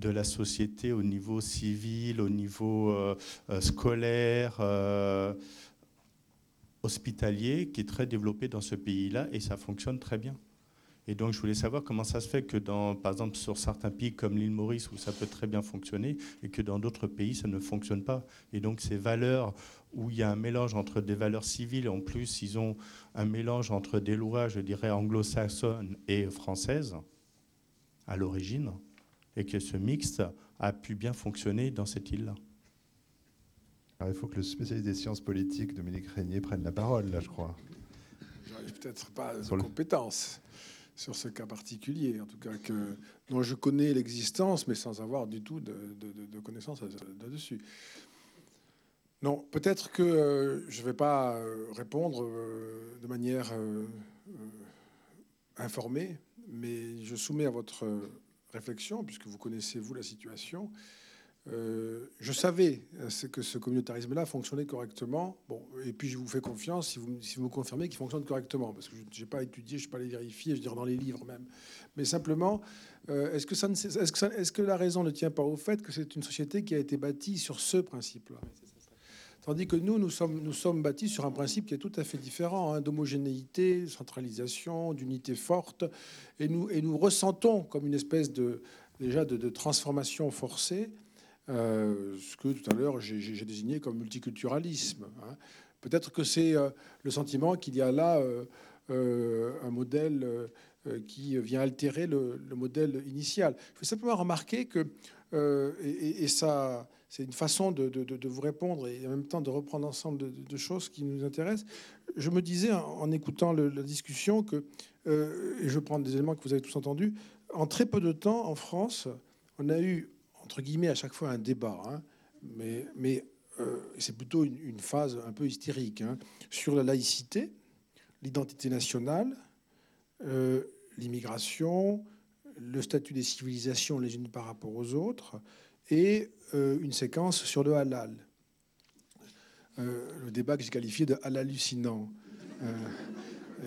de la société au niveau civil, au niveau euh, euh, scolaire, euh, hospitalier, qui est très développé dans ce pays-là, et ça fonctionne très bien. Et donc, je voulais savoir comment ça se fait que, dans, par exemple, sur certains pays comme l'île Maurice, où ça peut très bien fonctionner, et que dans d'autres pays, ça ne fonctionne pas. Et donc, ces valeurs où il y a un mélange entre des valeurs civiles, en plus, ils ont un mélange entre des lois, je dirais, anglo-saxonnes et françaises, à l'origine, et que ce mixte a pu bien fonctionner dans cette île-là. Alors, il faut que le spécialiste des sciences politiques, Dominique Régnier, prenne la parole, là, je crois. J'arrive peut-être pas de compétences sur ce cas particulier, en tout cas que dont je connais l'existence, mais sans avoir du tout de, de, connaissances là-dessus. Non, peut-être que euh, je ne vais pas euh, répondre euh, de manière informée, mais je soumets à votre réflexion, puisque vous connaissez, vous, la situation. Euh, je savais que ce communautarisme-là fonctionnait correctement. Bon, et puis je vous fais confiance si vous, si vous me confirmez qu'il fonctionne correctement, parce que je n'ai pas étudié, je ne suis pas allé vérifier, je veux dire dans les livres même. Mais simplement, euh, est-ce que, ça est-ce, que est-ce que la raison ne tient pas au fait que c'est une société qui a été bâtie sur ce principe-là? Tandis que nous, nous sommes, bâtis sur un principe qui est tout à fait différent, hein, d'homogénéité, de centralisation, d'unité forte, et nous, ressentons comme une espèce de, déjà de, transformation forcée, euh, ce que tout à l'heure j'ai désigné comme multiculturalisme. Hein. Peut-être que c'est euh, le sentiment qu'il y a là euh, un modèle qui vient altérer le, modèle initial. Il faut simplement remarquer que, et ça c'est une façon de, vous répondre et en même temps de reprendre ensemble de, choses qui nous intéressent. Je me disais en, écoutant la discussion que, euh, et je prends des éléments que vous avez tous entendus, en très peu de temps en France, on a eu, entre guillemets, à chaque fois un débat, hein, mais, euh, c'est plutôt une, phase un peu hystérique, hein, sur la laïcité, l'identité nationale, euh, l'immigration, le statut des civilisations les unes par rapport aux autres, et euh, une séquence sur le halal. Euh, le débat que j'ai qualifié de hallucinant. Euh,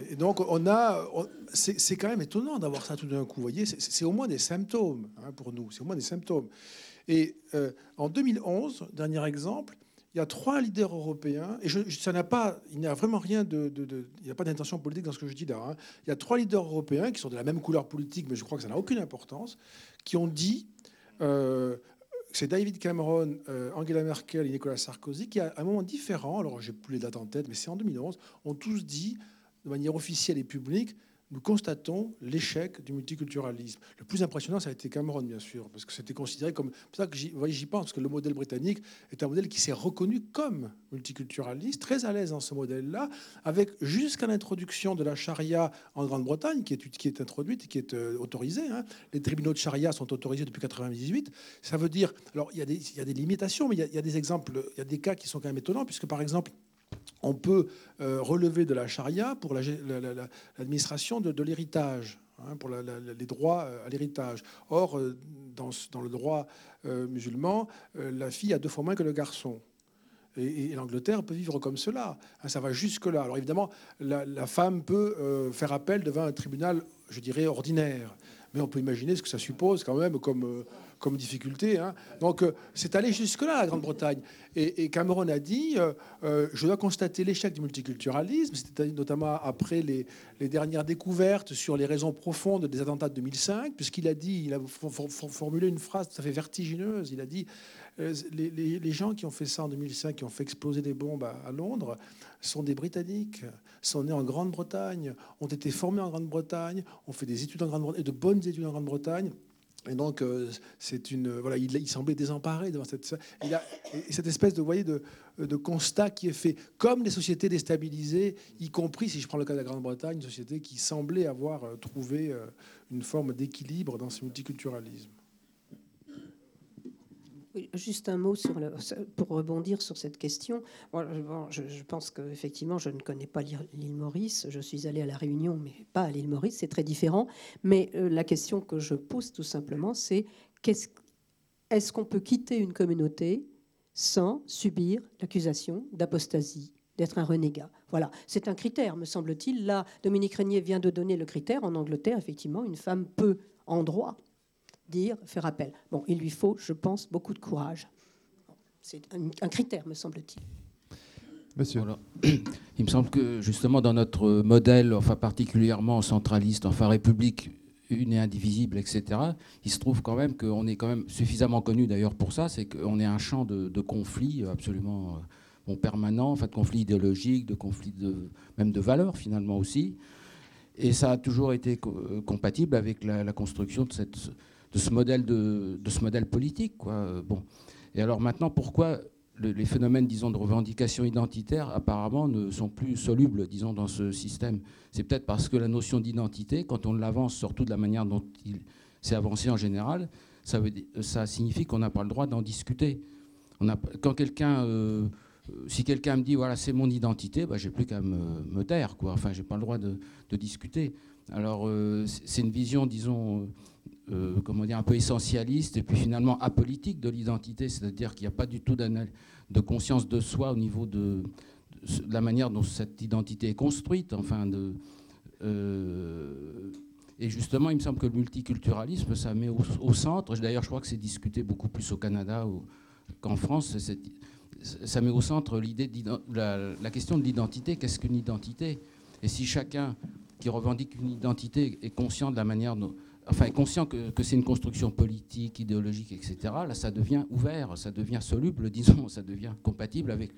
et donc, on a, c'est quand même étonnant d'avoir ça tout d'un coup. Vous voyez, c'est au moins des symptômes hein, pour nous. C'est au moins des symptômes. Et en 2011, dernier exemple, il y a trois leaders européens, et ça n'a pas, il n'y a vraiment rien de, il n'y a pas d'intention politique dans ce que je dis là. Hein. Il y a trois leaders européens qui sont de la même couleur politique, mais je crois que ça n'a aucune importance, qui ont dit c'est David Cameron, euh, Angela Merkel et Nicolas Sarkozy qui, à un moment différent, alors j'ai plus les dates en tête, mais c'est en 2011, ont tous dit de manière officielle et publique nous constatons l'échec du multiculturalisme. Le plus impressionnant, ça a été Cameron, bien sûr, parce que c'était considéré comme. C'est ça que j'y pense, parce que le modèle britannique est un modèle qui s'est reconnu comme multiculturaliste, très à l'aise dans ce modèle-là, avec jusqu'à l'introduction de la charia en Grande-Bretagne, qui est, qui est introduite et qui est euh, autorisée. Hein. Les tribunaux de charia sont autorisés depuis 1998. Ça veut dire. Alors, il y, y a des limitations, mais il y, y a des exemples, il y a des cas qui sont quand même étonnants, puisque par exemple, on peut euh, relever de la charia pour l'administration de, l'héritage, hein, pour les droits euh, à l'héritage. Or, euh, dans, le droit musulman, la fille a deux fois moins que le garçon. Et, l'Angleterre peut vivre comme cela. Hein, ça va jusque-là. Alors évidemment, la, la femme peut faire appel devant un tribunal, je dirais, ordinaire. Mais on peut imaginer ce que ça suppose quand même comme comme difficulté. Hein. Donc euh, c'est allé jusque-là, la Grande-Bretagne. Et, Cameron a dit, euh, euh, je dois constater l'échec du multiculturalisme, c'était notamment après les, dernières découvertes sur les raisons profondes des attentats de 2005, puisqu'il a dit, il a formulé une phrase tout à fait vertigineuse, il a dit, les, gens qui ont fait ça en 2005, qui ont fait exploser des bombes à, Londres, sont des Britanniques, sont nés en Grande-Bretagne, ont été formés en Grande-Bretagne, ont fait des études en Grande-Bretagne, de bonnes études en Grande-Bretagne, Et donc, euh, il, semblait désemparé devant cette, espèce de, de, constat qui est fait. Comme les sociétés déstabilisées, y compris, si je prends le cas de la Grande-Bretagne, une société qui semblait avoir euh, trouvé euh, une forme d'équilibre dans ce multiculturalisme. Juste un mot pour rebondir sur cette question. je, pense qu'effectivement, je ne connais pas l'île Maurice. Je suis allée à La Réunion, mais pas à l'île Maurice. C'est très différent. Mais euh, la question que je pose tout simplement, c'est est-ce est qu'on peut quitter une communauté sans subir l'accusation d'apostasie d'être un renégat? Voilà, c'est un critère, me semble-t-il. Là, Dominique Régnier vient de donner le critère. En Angleterre, effectivement, une femme peut, en droit, dire, faire appel. Bon, il lui faut, je pense, beaucoup de courage. C'est un, critère, me semble-t-il. Monsieur. Il me semble que justement dans notre modèle, enfin particulièrement centraliste, enfin république une et indivisible, etc., il se trouve quand même qu'on est quand même suffisamment connu d'ailleurs pour ça, c'est qu'on est un champ de, de conflits absolument euh, bon, permanent, enfin de conflits idéologiques, de conflits de, même de valeurs finalement aussi. Et ça a toujours été euh, compatible avec la, la construction de cette de ce modèle, de, ce modèle politique. Quoi. Bon. Et alors maintenant, pourquoi les phénomènes, disons, de revendication identitaire, apparemment, ne sont plus solubles, disons, dans ce système? C'est peut-être parce que la notion d'identité, quand on l'avance, surtout de la manière dont il s'est avancé en général, ça, veut, ça signifie qu'on n'a pas le droit d'en discuter. Quand quelqu'un... Euh, si quelqu'un me dit voilà c'est mon identité, bah, j'ai plus qu'à me, taire quoi. Enfin j'ai pas le droit de, discuter. Alors euh, c'est une vision disons euh, comment dire, un peu essentialiste et puis finalement apolitique de l'identité, c'est-à-dire qu'il n'y a pas du tout de conscience de soi au niveau de, la manière dont cette identité est construite. Enfin, euh, et justement, il me semble que le multiculturalisme, ça met au, centre, d'ailleurs je crois que c'est discuté beaucoup plus au Canada qu'en France, ça met au centre l'idée la, la question de l'identité. Qu'est-ce qu'une identité? Et si chacun qui revendique une identité est conscient de la manière dont enfin, conscient que, c'est une construction politique, idéologique, etc., là, ça devient ouvert, ça devient soluble, disons, ça devient compatible avec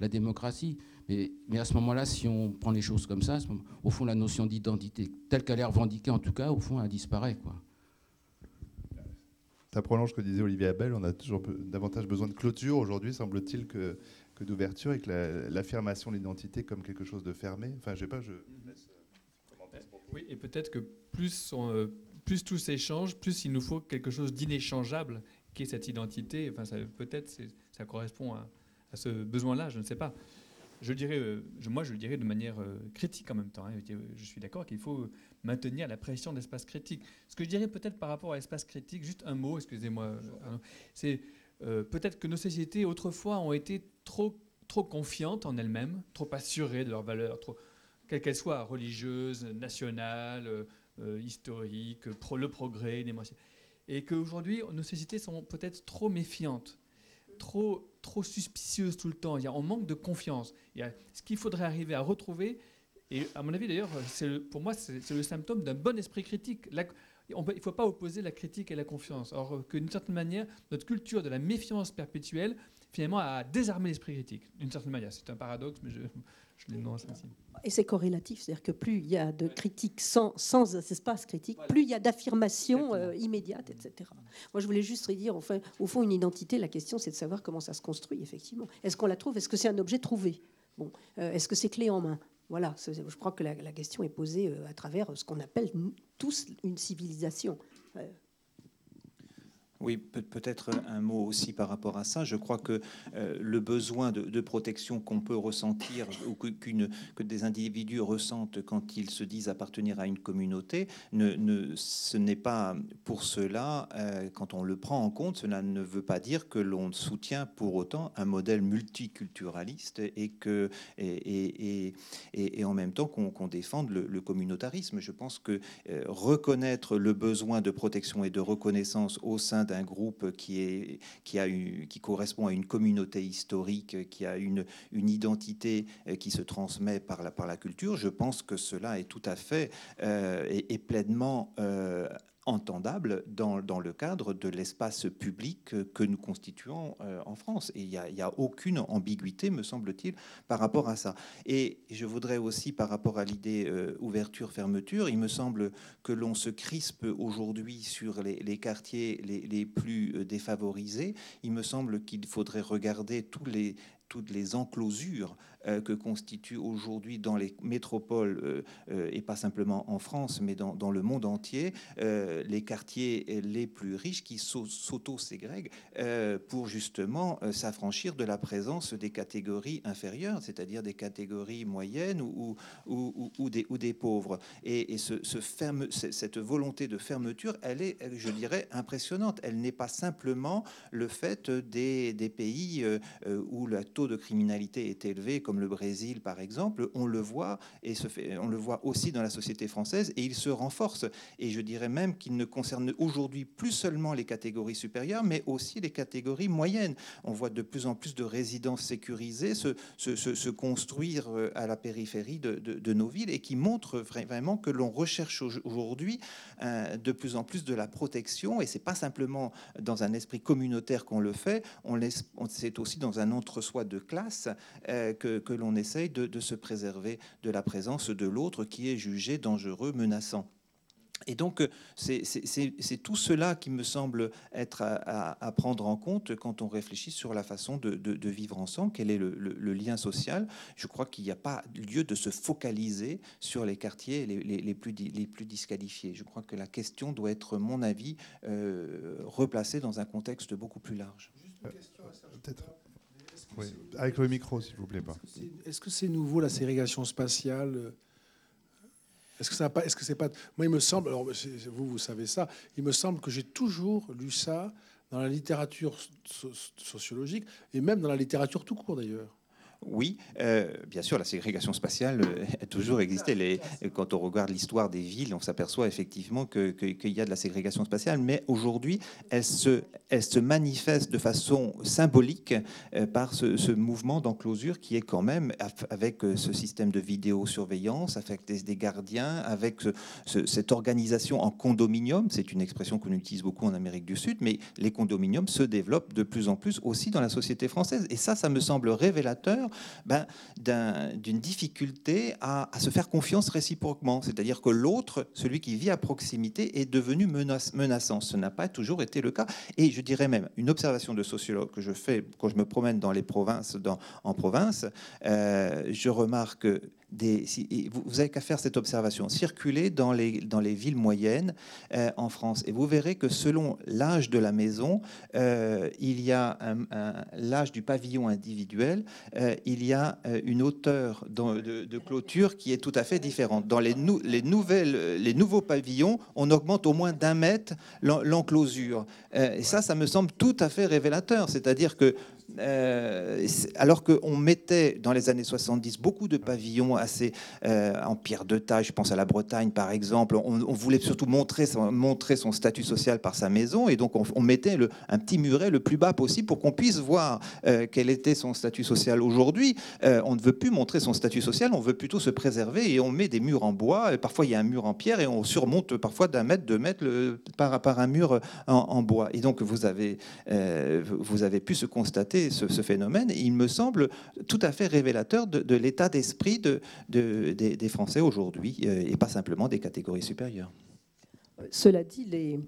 la démocratie. Mais, mais, à ce moment-là, si on prend les choses comme ça, au fond, la notion d'identité, telle qu'elle est revendiquée, en tout cas, au fond, elle disparaît. Quoi. Ça prolonge ce que disait Olivier Abel. On a toujours davantage besoin de clôture aujourd'hui, semble-t-il, que, que d'ouverture, et que l'affirmation de l'identité comme quelque chose de fermé. Enfin, je sais pas, je laisse. Oui, et peut-être que plus on, euh, plus tout s'échange, plus il nous faut quelque chose d'inéchangeable, qui est cette identité. Enfin, peut-être ça correspond à, ce besoin-là, je ne sais pas. Je dirais, euh, moi, je le dirais de manière euh, critique en même temps. Hein. Je suis d'accord qu'il faut maintenir la pression de l'espace critique. Ce que je dirais peut-être par rapport à l'espace critique, juste un mot, excusez-moi, euh, c'est peut-être que nos sociétés autrefois ont été trop, trop confiantes en elles-mêmes, trop assurées de leurs valeurs, quelles qu'elles soient, religieuses, nationales, euh, historique, le progrès, et qu'aujourd'hui, nos sociétés sont peut-être trop méfiantes, trop, trop suspicieuses tout le temps. Il y a, on manque de confiance. Il y a, ce qu'il faudrait arriver à retrouver, et à mon avis d'ailleurs, pour moi, c'est le symptôme d'un bon esprit critique. il ne faut pas opposer la critique et la confiance. Que d'une certaine manière, notre culture de la méfiance perpétuelle, finalement, a désarmé l'esprit critique. D'une certaine manière, c'est un paradoxe, mais je, et c'est corrélatif, c'est-à-dire que plus il y a de critiques sans, sans espace critique, plus il y a d'affirmations euh, immédiates, etc. Moi, je voulais juste dire, enfin, au fond, une identité, la question, c'est de savoir comment ça se construit, effectivement. Est-ce qu'on la trouve? Est-ce que c'est un objet trouvé? Bon, euh, Est-ce que c'est clé en main? Voilà, je crois que la, question est posée euh, à travers ce qu'on appelle tous une civilisation. Oui, peut-être un mot aussi par rapport à ça. Je crois que euh, le besoin de, protection qu'on peut ressentir ou que, des individus ressentent quand ils se disent appartenir à une communauté, ce n'est pas pour cela, euh, quand on le prend en compte, cela ne veut pas dire que l'on soutient pour autant un modèle multiculturaliste et, que, et, en même temps qu'on défende le, communautarisme. Je pense que euh, reconnaître le besoin de protection et de reconnaissance au sein d'un un groupe qui, est, qui, a eu, qui correspond à une communauté historique, qui a une, identité euh, qui se transmet par la, par la culture, je pense que cela est tout à fait euh, et, pleinement euh, entendable dans, dans, le cadre de l'espace public que nous constituons euh, en France. Et il n'y a, aucune ambiguïté, me semble-t-il, par rapport à ça. Et je voudrais aussi, par rapport à l'idée euh, ouverture-fermeture, il me semble que l'on se crispe aujourd'hui sur les, quartiers les, plus euh, défavorisés. Il me semble qu'il faudrait regarder tous les, toutes les enclosures que constituent aujourd'hui dans les métropoles, euh, euh, et pas simplement en France, mais dans, le monde entier, les quartiers les plus riches qui s'auto-ségrèguent pour justement s'affranchir de la présence des catégories inférieures, c'est-à-dire des catégories moyennes ou, des, pauvres. Et, cette volonté de fermeture, elle est, je dirais, impressionnante. Elle n'est pas simplement le fait des, des pays où le taux de criminalité est élevé, comme le Brésil par exemple, on le voit et on le voit aussi dans la société française et il se renforce. Et je dirais même qu'il ne concerne aujourd'hui plus seulement les catégories supérieures, mais aussi les catégories moyennes. On voit de plus en plus de résidences sécurisées se, construire euh, à la périphérie de, nos villes et qui montrent vraiment que l'on recherche aujourd'hui euh, de plus en plus de la protection. Et c'est pas simplement dans un esprit communautaire qu'on le fait, c'est aussi dans un entre-soi de classe euh, que, que l'on essaye de, se préserver de la présence de l'autre qui est jugé dangereux, menaçant. Et donc, c'est tout cela qui me semble être à, à, à, prendre en compte quand on réfléchit sur la façon de, vivre ensemble, quel est le, lien social. Je crois qu'il n'y a pas lieu de se focaliser sur les quartiers les, plus, disqualifiés. Je crois que la question doit être, mon avis, euh, replacée dans un contexte beaucoup plus large. Peut-être. Avec le micro, s'il vous plaît. Est-ce que c'est nouveau la ségrégation spatiale? Est-ce que ça pas Est-ce que c'est pas Moi, il me semble. Alors, vous, vous savez ça. Il me semble que j'ai toujours lu ça dans la littérature sociologique et même dans la littérature tout court, d'ailleurs. Oui, euh, bien sûr, la ségrégation spatiale euh, a toujours existé. Quand on regarde l'histoire des villes, on s'aperçoit effectivement qu'il que, y a de la ségrégation spatiale, mais aujourd'hui, elle se, elle se manifeste de façon symbolique euh, par ce, mouvement d'enclosure qui est quand même, avec ce système de vidéosurveillance, avec des, gardiens, avec ce, ce, cette organisation en condominium, c'est une expression qu'on utilise beaucoup en Amérique du Sud, mais les condominiums se développent de plus en plus aussi dans la société française. Et ça, ça me semble révélateur ben, d'une un, difficulté à, se faire confiance réciproquement. C'est-à-dire que l'autre, celui qui vit à proximité, est devenu menaçant. Ce n'a pas toujours été le cas. Et je dirais même, une observation de sociologue que je fais quand je me promène dans les provinces, en province, euh, je remarque vous n'avez qu'à faire cette observation. Circulez dans les, dans les villes moyennes euh, en France et vous verrez que selon l'âge de la maison, euh, il y a l'âge du pavillon individuel, euh, il y a une hauteur de, clôture qui est tout à fait différente. Dans les, les, nouvelles, les nouveaux pavillons, on augmente au moins d'un mètre l'enclosure. Et ça, ça me semble tout à fait révélateur. C'est-à-dire que euh, alors qu'on mettait dans les années 70 beaucoup de pavillons assez euh, en pierre de taille, je pense à la Bretagne par exemple, on, voulait surtout montrer son, statut social par sa maison et donc on, mettait un petit muret le plus bas possible pour qu'on puisse voir euh, quel était son statut social. Aujourd'hui, on ne veut plus montrer son statut social, on veut plutôt se préserver et on met des murs en bois, parfois il y a un mur en pierre et on surmonte parfois d'un mètre, deux mètres par, un mur en, bois. Et donc vous avez pu se constater ce, ce, phénomène. il me semble tout à fait révélateur de, de l'état d'esprit de, de, des, des, Français aujourd'hui, euh, et pas simplement des catégories supérieures. Cela dit, les,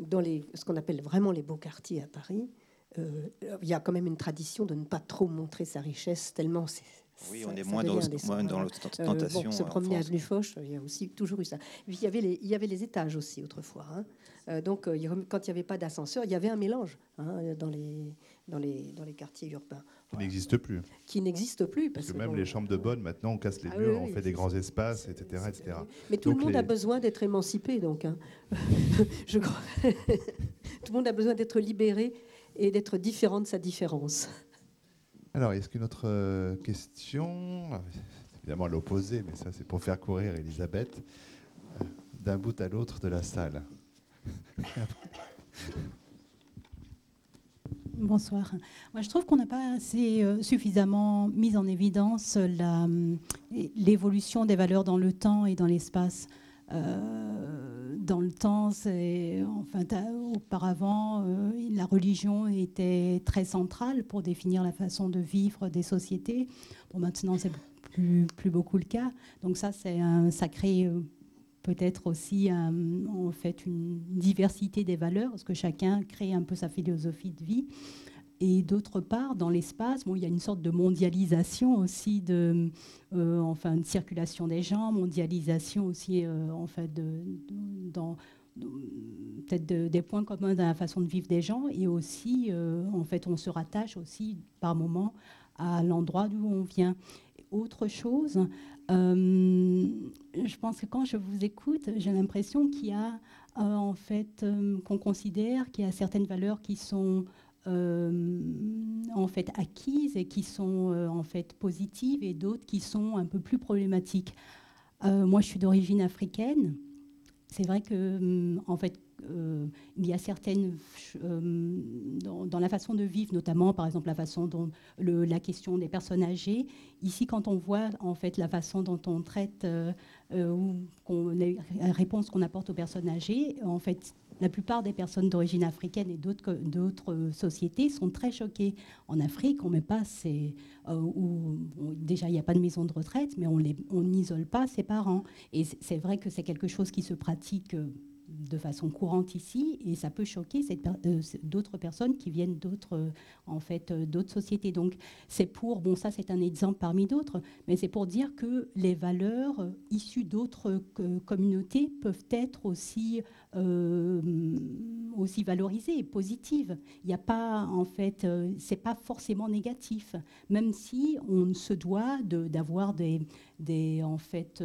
dans les, ce qu'on appelle vraiment les beaux quartiers à Paris, euh, il y a quand même une tradition de ne pas trop montrer sa richesse, tellement c'est oui, on est moins dans, moins dans l'ostentation. Euh, bon, se promener à avenue Foch, il y a aussi toujours eu ça. il y avait les, il y avait les étages aussi autrefois. Hein. Euh, donc, quand il n'y avait pas d'ascenseur, il y avait un mélange hein, dans, les, dans, les, dans les quartiers urbains. Qui voilà. n'existe plus. Qui n'existe plus. Parce, parce que, même bon, les chambres de bonne, maintenant, on casse les ah, murs, oui, on fait des grands espaces, etc. etc. Mais tout donc le monde les... a besoin d'être émancipé, donc. Hein. Je crois. tout le monde a besoin d'être libéré et d'être différent de sa différence. Alors, est-ce qu'une autre euh, question? Évidemment, l'opposé, mais ça, c'est pour faire courir Elisabeth euh, d'un bout à l'autre de la salle. Bonsoir. Moi, je trouve qu'on n'a pas assez euh, suffisamment mis en évidence l'évolution des valeurs dans le temps et dans l'espace. Euh, dans le temps, auparavant, la religion était très centrale pour définir la façon de vivre des sociétés. Maintenant, c'est plus, plus beaucoup le cas. Donc ça, c'est un sacré peut-être aussi en fait une diversité des valeurs, parce que chacun crée un peu sa philosophie de vie. Et d'autre part, dans l'espace, bon, il y a une sorte de mondialisation aussi de, euh, enfin, de circulation des gens, mondialisation aussi, euh, en fait, de, peut-être des points communs dans la façon de vivre des gens, et aussi, euh, en fait, on se rattache aussi par moment à l'endroit d'où on vient. Autre chose, je pense que quand je vous écoute, j'ai l'impression qu'il y a, en fait, qu'on considère qu'il y a certaines valeurs qui sont euh, en fait acquises et qui sont euh, en fait positives et d'autres qui sont un peu plus problématiques. Euh, moi, je suis d'origine africaine. C'est vrai que en fait il y a certaines dans, la façon de vivre, notamment par exemple la façon dont la question des personnes âgées. Ici, quand on voit en fait la façon dont on traite ou les réponses qu'on apporte aux personnes âgées, en fait, la plupart des personnes d'origine africaine et d'autres sociétés sont très choquées. En Afrique, on met pas ces, euh, déjà il n'y a pas de maison de retraite, mais on n'isole pas ses parents. Et c'est vrai que c'est quelque chose qui se pratique. De façon courante ici et ça peut choquer euh, d'autres personnes qui viennent d'autres euh, en fait euh, d'autres sociétés. Donc c'est pour bon ça c'est un exemple parmi d'autres, mais c'est pour dire que les valeurs issues d'autres communautés peuvent être aussi aussi valorisées et positives. Il n'y a pas en fait c'est pas forcément négatif, même si on se doit d'avoir des, des en fait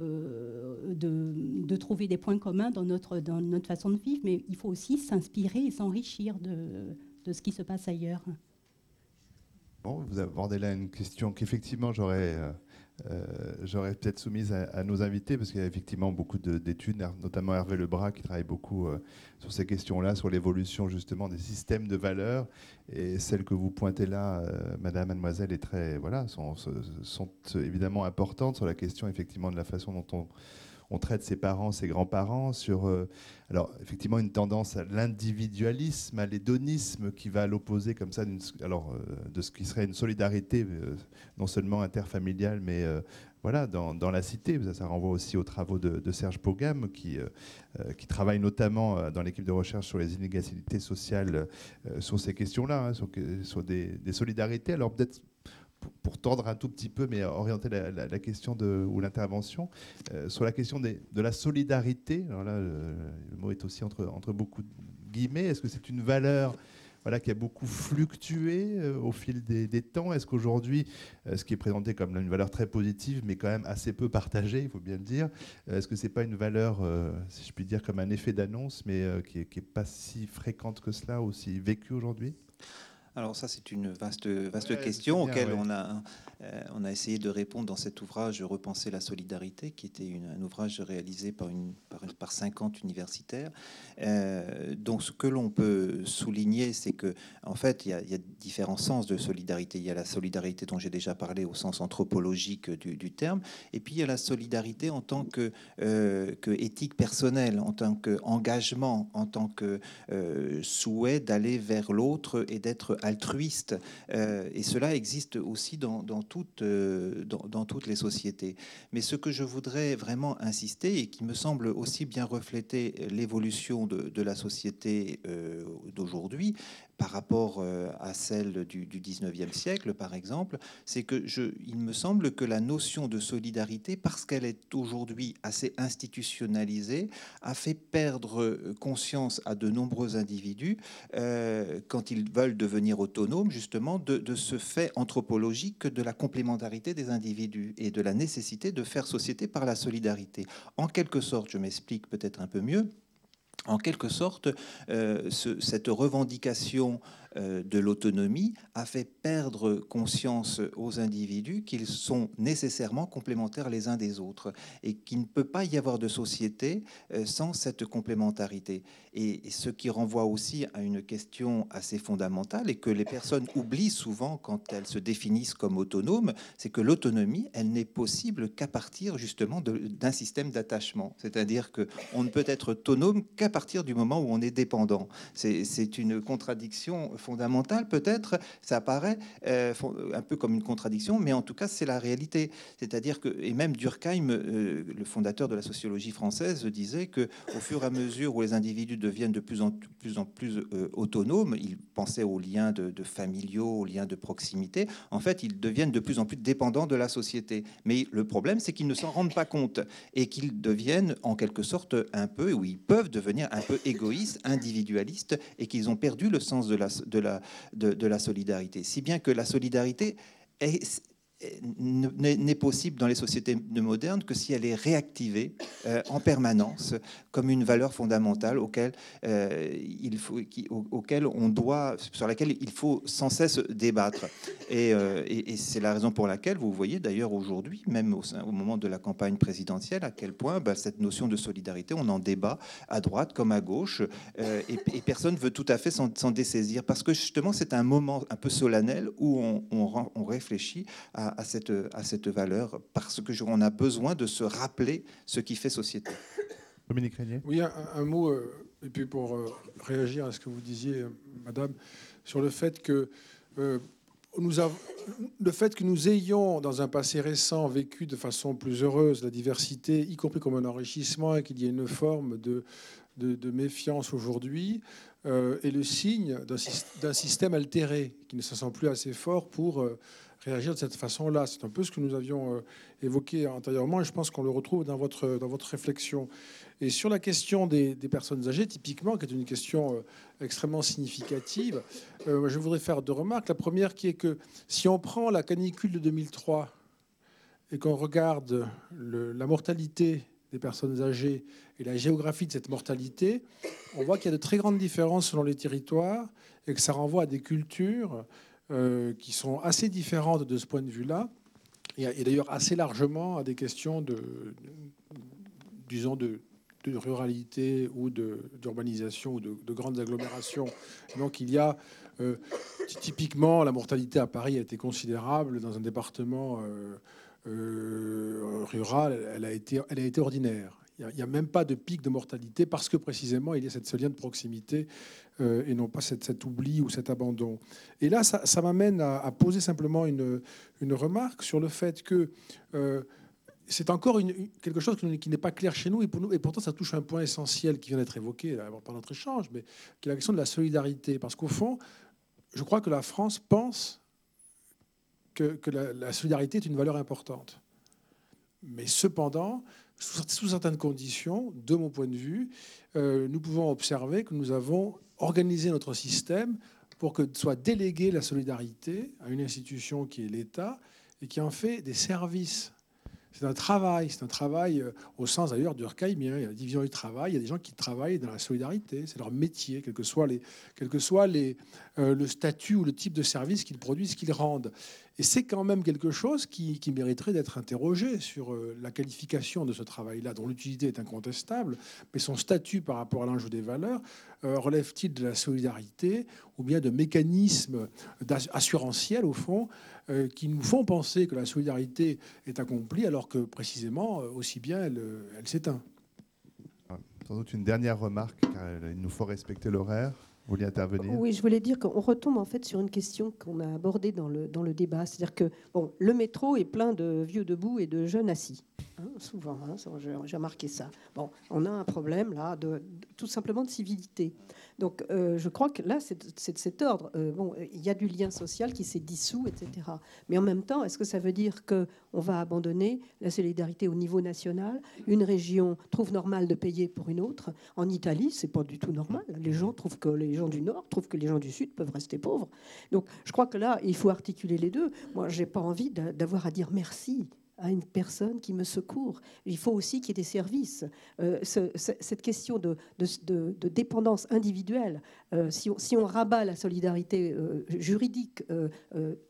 euh, de, trouver des points communs dans notre, dans notre façon de vivre, mais il faut aussi s'inspirer et s'enrichir de, de ce qui se passe ailleurs. Bon, vous abordez là une question qu'effectivement j'aurais euh, j'aurais peut-être soumise à, nos invités, parce qu'il y a effectivement beaucoup d'études, notamment Hervé Lebras qui travaille beaucoup euh, sur ces questions-là, sur l'évolution justement des systèmes de valeurs. Et celles que vous pointez là, euh, Madame, Mademoiselle, sont, sont, évidemment importantes sur la question effectivement de la façon dont on on traite ses parents, ses grands-parents, sur euh, alors effectivement une tendance à l'individualisme, à l'hédonisme qui va à l'opposé comme ça euh, de ce qui serait une solidarité euh, non seulement interfamiliale mais voilà, dans, la cité. Ça, renvoie aussi aux travaux de, Serge Pogam, qui, qui travaille notamment dans l'équipe de recherche sur les inégalités sociales, sur ces questions-là, hein, sur, des, des, solidarités. Alors peut-être pour, tordre un tout petit peu, mais orienter la, question ou l'intervention euh, sur la question de la solidarité. Alors là, le, mot est aussi entre, beaucoup de guillemets. Est-ce que c'est une valeur voilà, qui a beaucoup fluctué euh, au fil des, temps? Est-ce qu'aujourd'hui, euh, ce qui est présenté comme une valeur très positive, mais quand même assez peu partagée, il faut bien le dire, est-ce que c'est pas une valeur, si je puis dire, comme un effet d'annonce, mais qui n'est est pas si fréquente que cela, aussi vécue aujourd'hui? Alors ça, c'est une vaste, vaste question auquel on, a, euh, on a essayé de répondre dans cet ouvrage Repenser la solidarité, qui était un ouvrage réalisé par, une, par, 50 universitaires. Euh, donc ce que l'on peut souligner, c'est que en fait, il y, a, différents sens de solidarité. Il y a la solidarité dont j'ai déjà parlé au sens anthropologique du, terme, et puis il y a la solidarité en tant que, euh, que éthique personnelle, en tant qu'engagement, en tant que souhait d'aller vers l'autre et d'être altruiste. Euh, et cela existe aussi dans, toutes, euh, dans, toutes les sociétés. Mais ce que je voudrais vraiment insister, et qui me semble aussi bien refléter l'évolution de, la société euh, d'aujourd'hui, par rapport euh, à celle du, du 19e siècle, par exemple, c'est que je, il me semble que la notion de solidarité, parce qu'elle est aujourd'hui assez institutionnalisée, a fait perdre euh, conscience à de nombreux individus, euh, quand ils veulent devenir autonomes, justement, de ce fait anthropologique de la complémentarité des individus et de la nécessité de faire société par la solidarité. En quelque sorte, je m'explique peut-être un peu mieux, en quelque sorte, euh, cette revendication de l'autonomie a fait perdre conscience aux individus qu'ils sont nécessairement complémentaires les uns des autres et qu'il ne peut pas y avoir de société sans cette complémentarité. Et ce qui renvoie aussi à une question assez fondamentale et que les personnes oublient souvent quand elles se définissent comme autonomes, c'est que l'autonomie, elle n'est possible qu'à partir justement d'un système d'attachement. C'est-à-dire qu'on ne peut être autonome qu'à partir du moment où on est dépendant. C'est une contradiction fondamentale, peut-être, ça paraît euh, un peu comme une contradiction, mais en tout cas, c'est la réalité. C'est-à-dire que, et même Durkheim, euh, le fondateur de la sociologie française, disait que au fur et à mesure où les individus deviennent de plus en plus, en plus euh, autonomes, il pensait aux liens de, familiaux, aux liens de proximité, en fait, ils deviennent de plus en plus dépendants de la société. Mais le problème, c'est qu'ils ne s'en rendent pas compte et qu'ils deviennent en quelque sorte un peu, ou ils peuvent devenir un peu égoïstes, individualistes, et qu'ils ont perdu le sens de, la solidarité. Si bien que la solidarité est, n'est possible dans les sociétés modernes que si elle est réactivée euh, en permanence comme une valeur fondamentale auquel, euh, il faut, auquel on doit, sur laquelle il faut sans cesse débattre. Euh, et, c'est la raison pour laquelle vous voyez d'ailleurs aujourd'hui, même au, moment de la campagne présidentielle, à quel point bah, cette notion de solidarité, on en débat à droite comme à gauche, et, et, personne ne veut tout à fait s'en dessaisir, parce que justement c'est un moment un peu solennel où on, on réfléchit à à, cette, à cette valeur parce que on a besoin de se rappeler ce qui fait société. Dominique Régnier Oui, un, mot, euh, et puis pour euh, réagir à ce que vous disiez, euh, Madame, sur le fait que nous avons, le fait que nous ayons, dans un passé récent, vécu de façon plus heureuse la diversité, y compris comme un enrichissement, et qu'il y ait une forme de, de, méfiance aujourd'hui, est le signe d'un système altéré, qui ne se sent plus assez fort pour réagir de cette façon-là. C'est un peu ce que nous avions euh, évoqué antérieurement et je pense qu'on le retrouve dans votre, dans votre réflexion. Et sur la question des, personnes âgées, typiquement, qui est une question euh, extrêmement significative, euh, je voudrais faire deux remarques. La première qui est que si on prend la canicule de 2003 et qu'on regarde la mortalité des personnes âgées et la géographie de cette mortalité, on voit qu'il y a de très grandes différences selon les territoires et que ça renvoie à des cultures euh, qui sont assez différentes de ce point de vue-là, et, d'ailleurs assez largement à des questions de, disons, de, ruralité ou d'urbanisation ou de, grandes agglomérations. Donc il y a euh, typiquement la mortalité à Paris a été considérable dans un département euh, rural, elle a été, elle a été ordinaire. Il n'y a, même pas de pic de mortalité parce que précisément il y a ce lien de proximité euh, et non pas cet oubli ou cet abandon. Et là, ça, m'amène à, poser simplement une, remarque sur le fait que euh, c'est encore quelque chose qui n'est pas clair chez nous et, pourtant ça touche un point essentiel qui vient d'être évoqué par notre échange, mais qui est la question de la solidarité. Parce qu'au fond, je crois que la France pense que, la solidarité est une valeur importante. Mais cependant, sous, certaines conditions, de mon point de vue, euh, nous pouvons observer que nous avons organisé notre système pour que soit déléguée la solidarité à une institution qui est l'État et qui en fait des services c'est un travail, c'est un travail euh, au sens d'ailleurs d'Urkheimien. Il y a la division du travail, il y a des gens qui travaillent dans la solidarité, c'est leur métier, quel que soit, euh, le statut ou le type de service qu'ils produisent, qu'ils rendent. Et c'est quand même quelque chose qui, mériterait d'être interrogé sur euh, la qualification de ce travail-là, dont l'utilité est incontestable, mais son statut par rapport à l'enjeu des valeurs relève-t-il de la solidarité ou bien de mécanismes assurantiels, au fond, euh, qui nous font penser que la solidarité est accomplie, alors que précisément, euh, aussi bien, euh, elle s'éteint? Sans doute une dernière remarque, car il nous faut respecter l'horaire. Vous vouliez intervenir? Oui, je voulais dire qu'on retombe en fait sur une question qu'on a abordée dans le, dans le débat. C'est-à-dire que bon, le métro est plein de vieux debout et de jeunes assis. Hein, souvent, hein, j'ai remarqué ça. Bon, on a un problème là, de, tout simplement de civilité. Donc, euh, je crois que là, c'est de cet ordre. Euh, bon, il y a du lien social qui s'est dissous, etc. Mais en même temps, est-ce que ça veut dire qu'on va abandonner la solidarité au niveau national Une région trouve normal de payer pour une autre? En Italie, c'est pas du tout normal. Les gens trouvent que les gens du Nord trouvent que les gens du Sud peuvent rester pauvres. Donc, je crois que là, il faut articuler les deux. Moi, j'ai pas envie d'avoir à dire merci à une personne qui me secourt. Il faut aussi qu'il y ait des services. Euh, cette question de, dépendance individuelle, euh, si, on, rabat la solidarité euh, juridique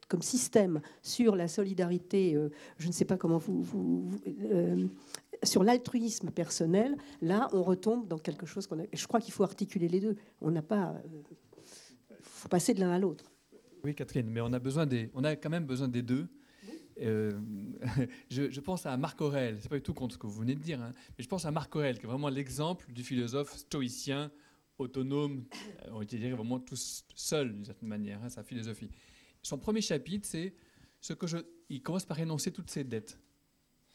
comme système sur la solidarité, je ne sais pas comment vous... sur l'altruisme personnel, là, on retombe dans quelque chose qu'on a. Je crois qu'il faut articuler les deux. On n'a pas. Il faut passer de l'un à l'autre. Oui, Catherine, mais on a besoin des. On a quand même besoin des deux. Euh, je, pense à Marc Aurèle, c'est pas du tout contre ce que vous venez de dire, hein, mais je pense à Marc Aurèle, qui est vraiment l'exemple du philosophe stoïcien, autonome, euh, on dirait vraiment tout seul d'une certaine manière, hein, sa philosophie. Son premier chapitre, c'est ce que je. Il commence par énoncer toutes ses dettes.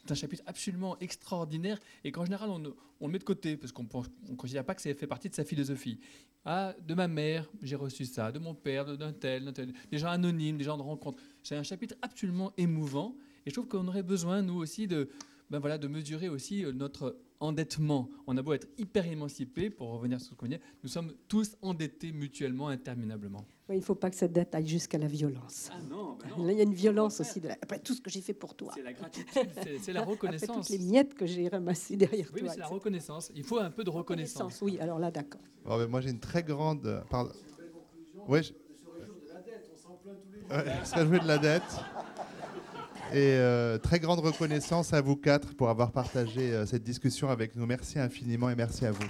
C'est un chapitre absolument extraordinaire et qu'en général on, le met de côté parce qu'on ne considère pas que ça fait partie de sa philosophie. Ah, de ma mère, j'ai reçu ça, de mon père, d'un tel, d'un tel, des gens anonymes, des gens de rencontre. C'est un chapitre absolument émouvant et je trouve qu'on aurait besoin, nous aussi, de, ben voilà, de mesurer aussi euh, notre endettement. On a beau être hyper émancipé, pour revenir sur ce qu'on dit, nous sommes tous endettés mutuellement, interminablement. il ne faut pas que cette dette aille jusqu'à la violence. Ah non, ben il y a une violence aussi, de après tout ce que j'ai fait pour toi. C'est la gratitude, c'est la reconnaissance. Après toutes les miettes que j'ai ramassées derrière oui, toi. Oui, c'est la reconnaissance. Il faut un peu de reconnaissance. Oui, alors là, d'accord. moi, j'ai une très grande... Pardon. Oui, je... Ouais, se réjouir de la dette. Et euh, très grande reconnaissance à vous quatre pour avoir partagé euh, cette discussion avec nous. Merci infiniment et merci à vous.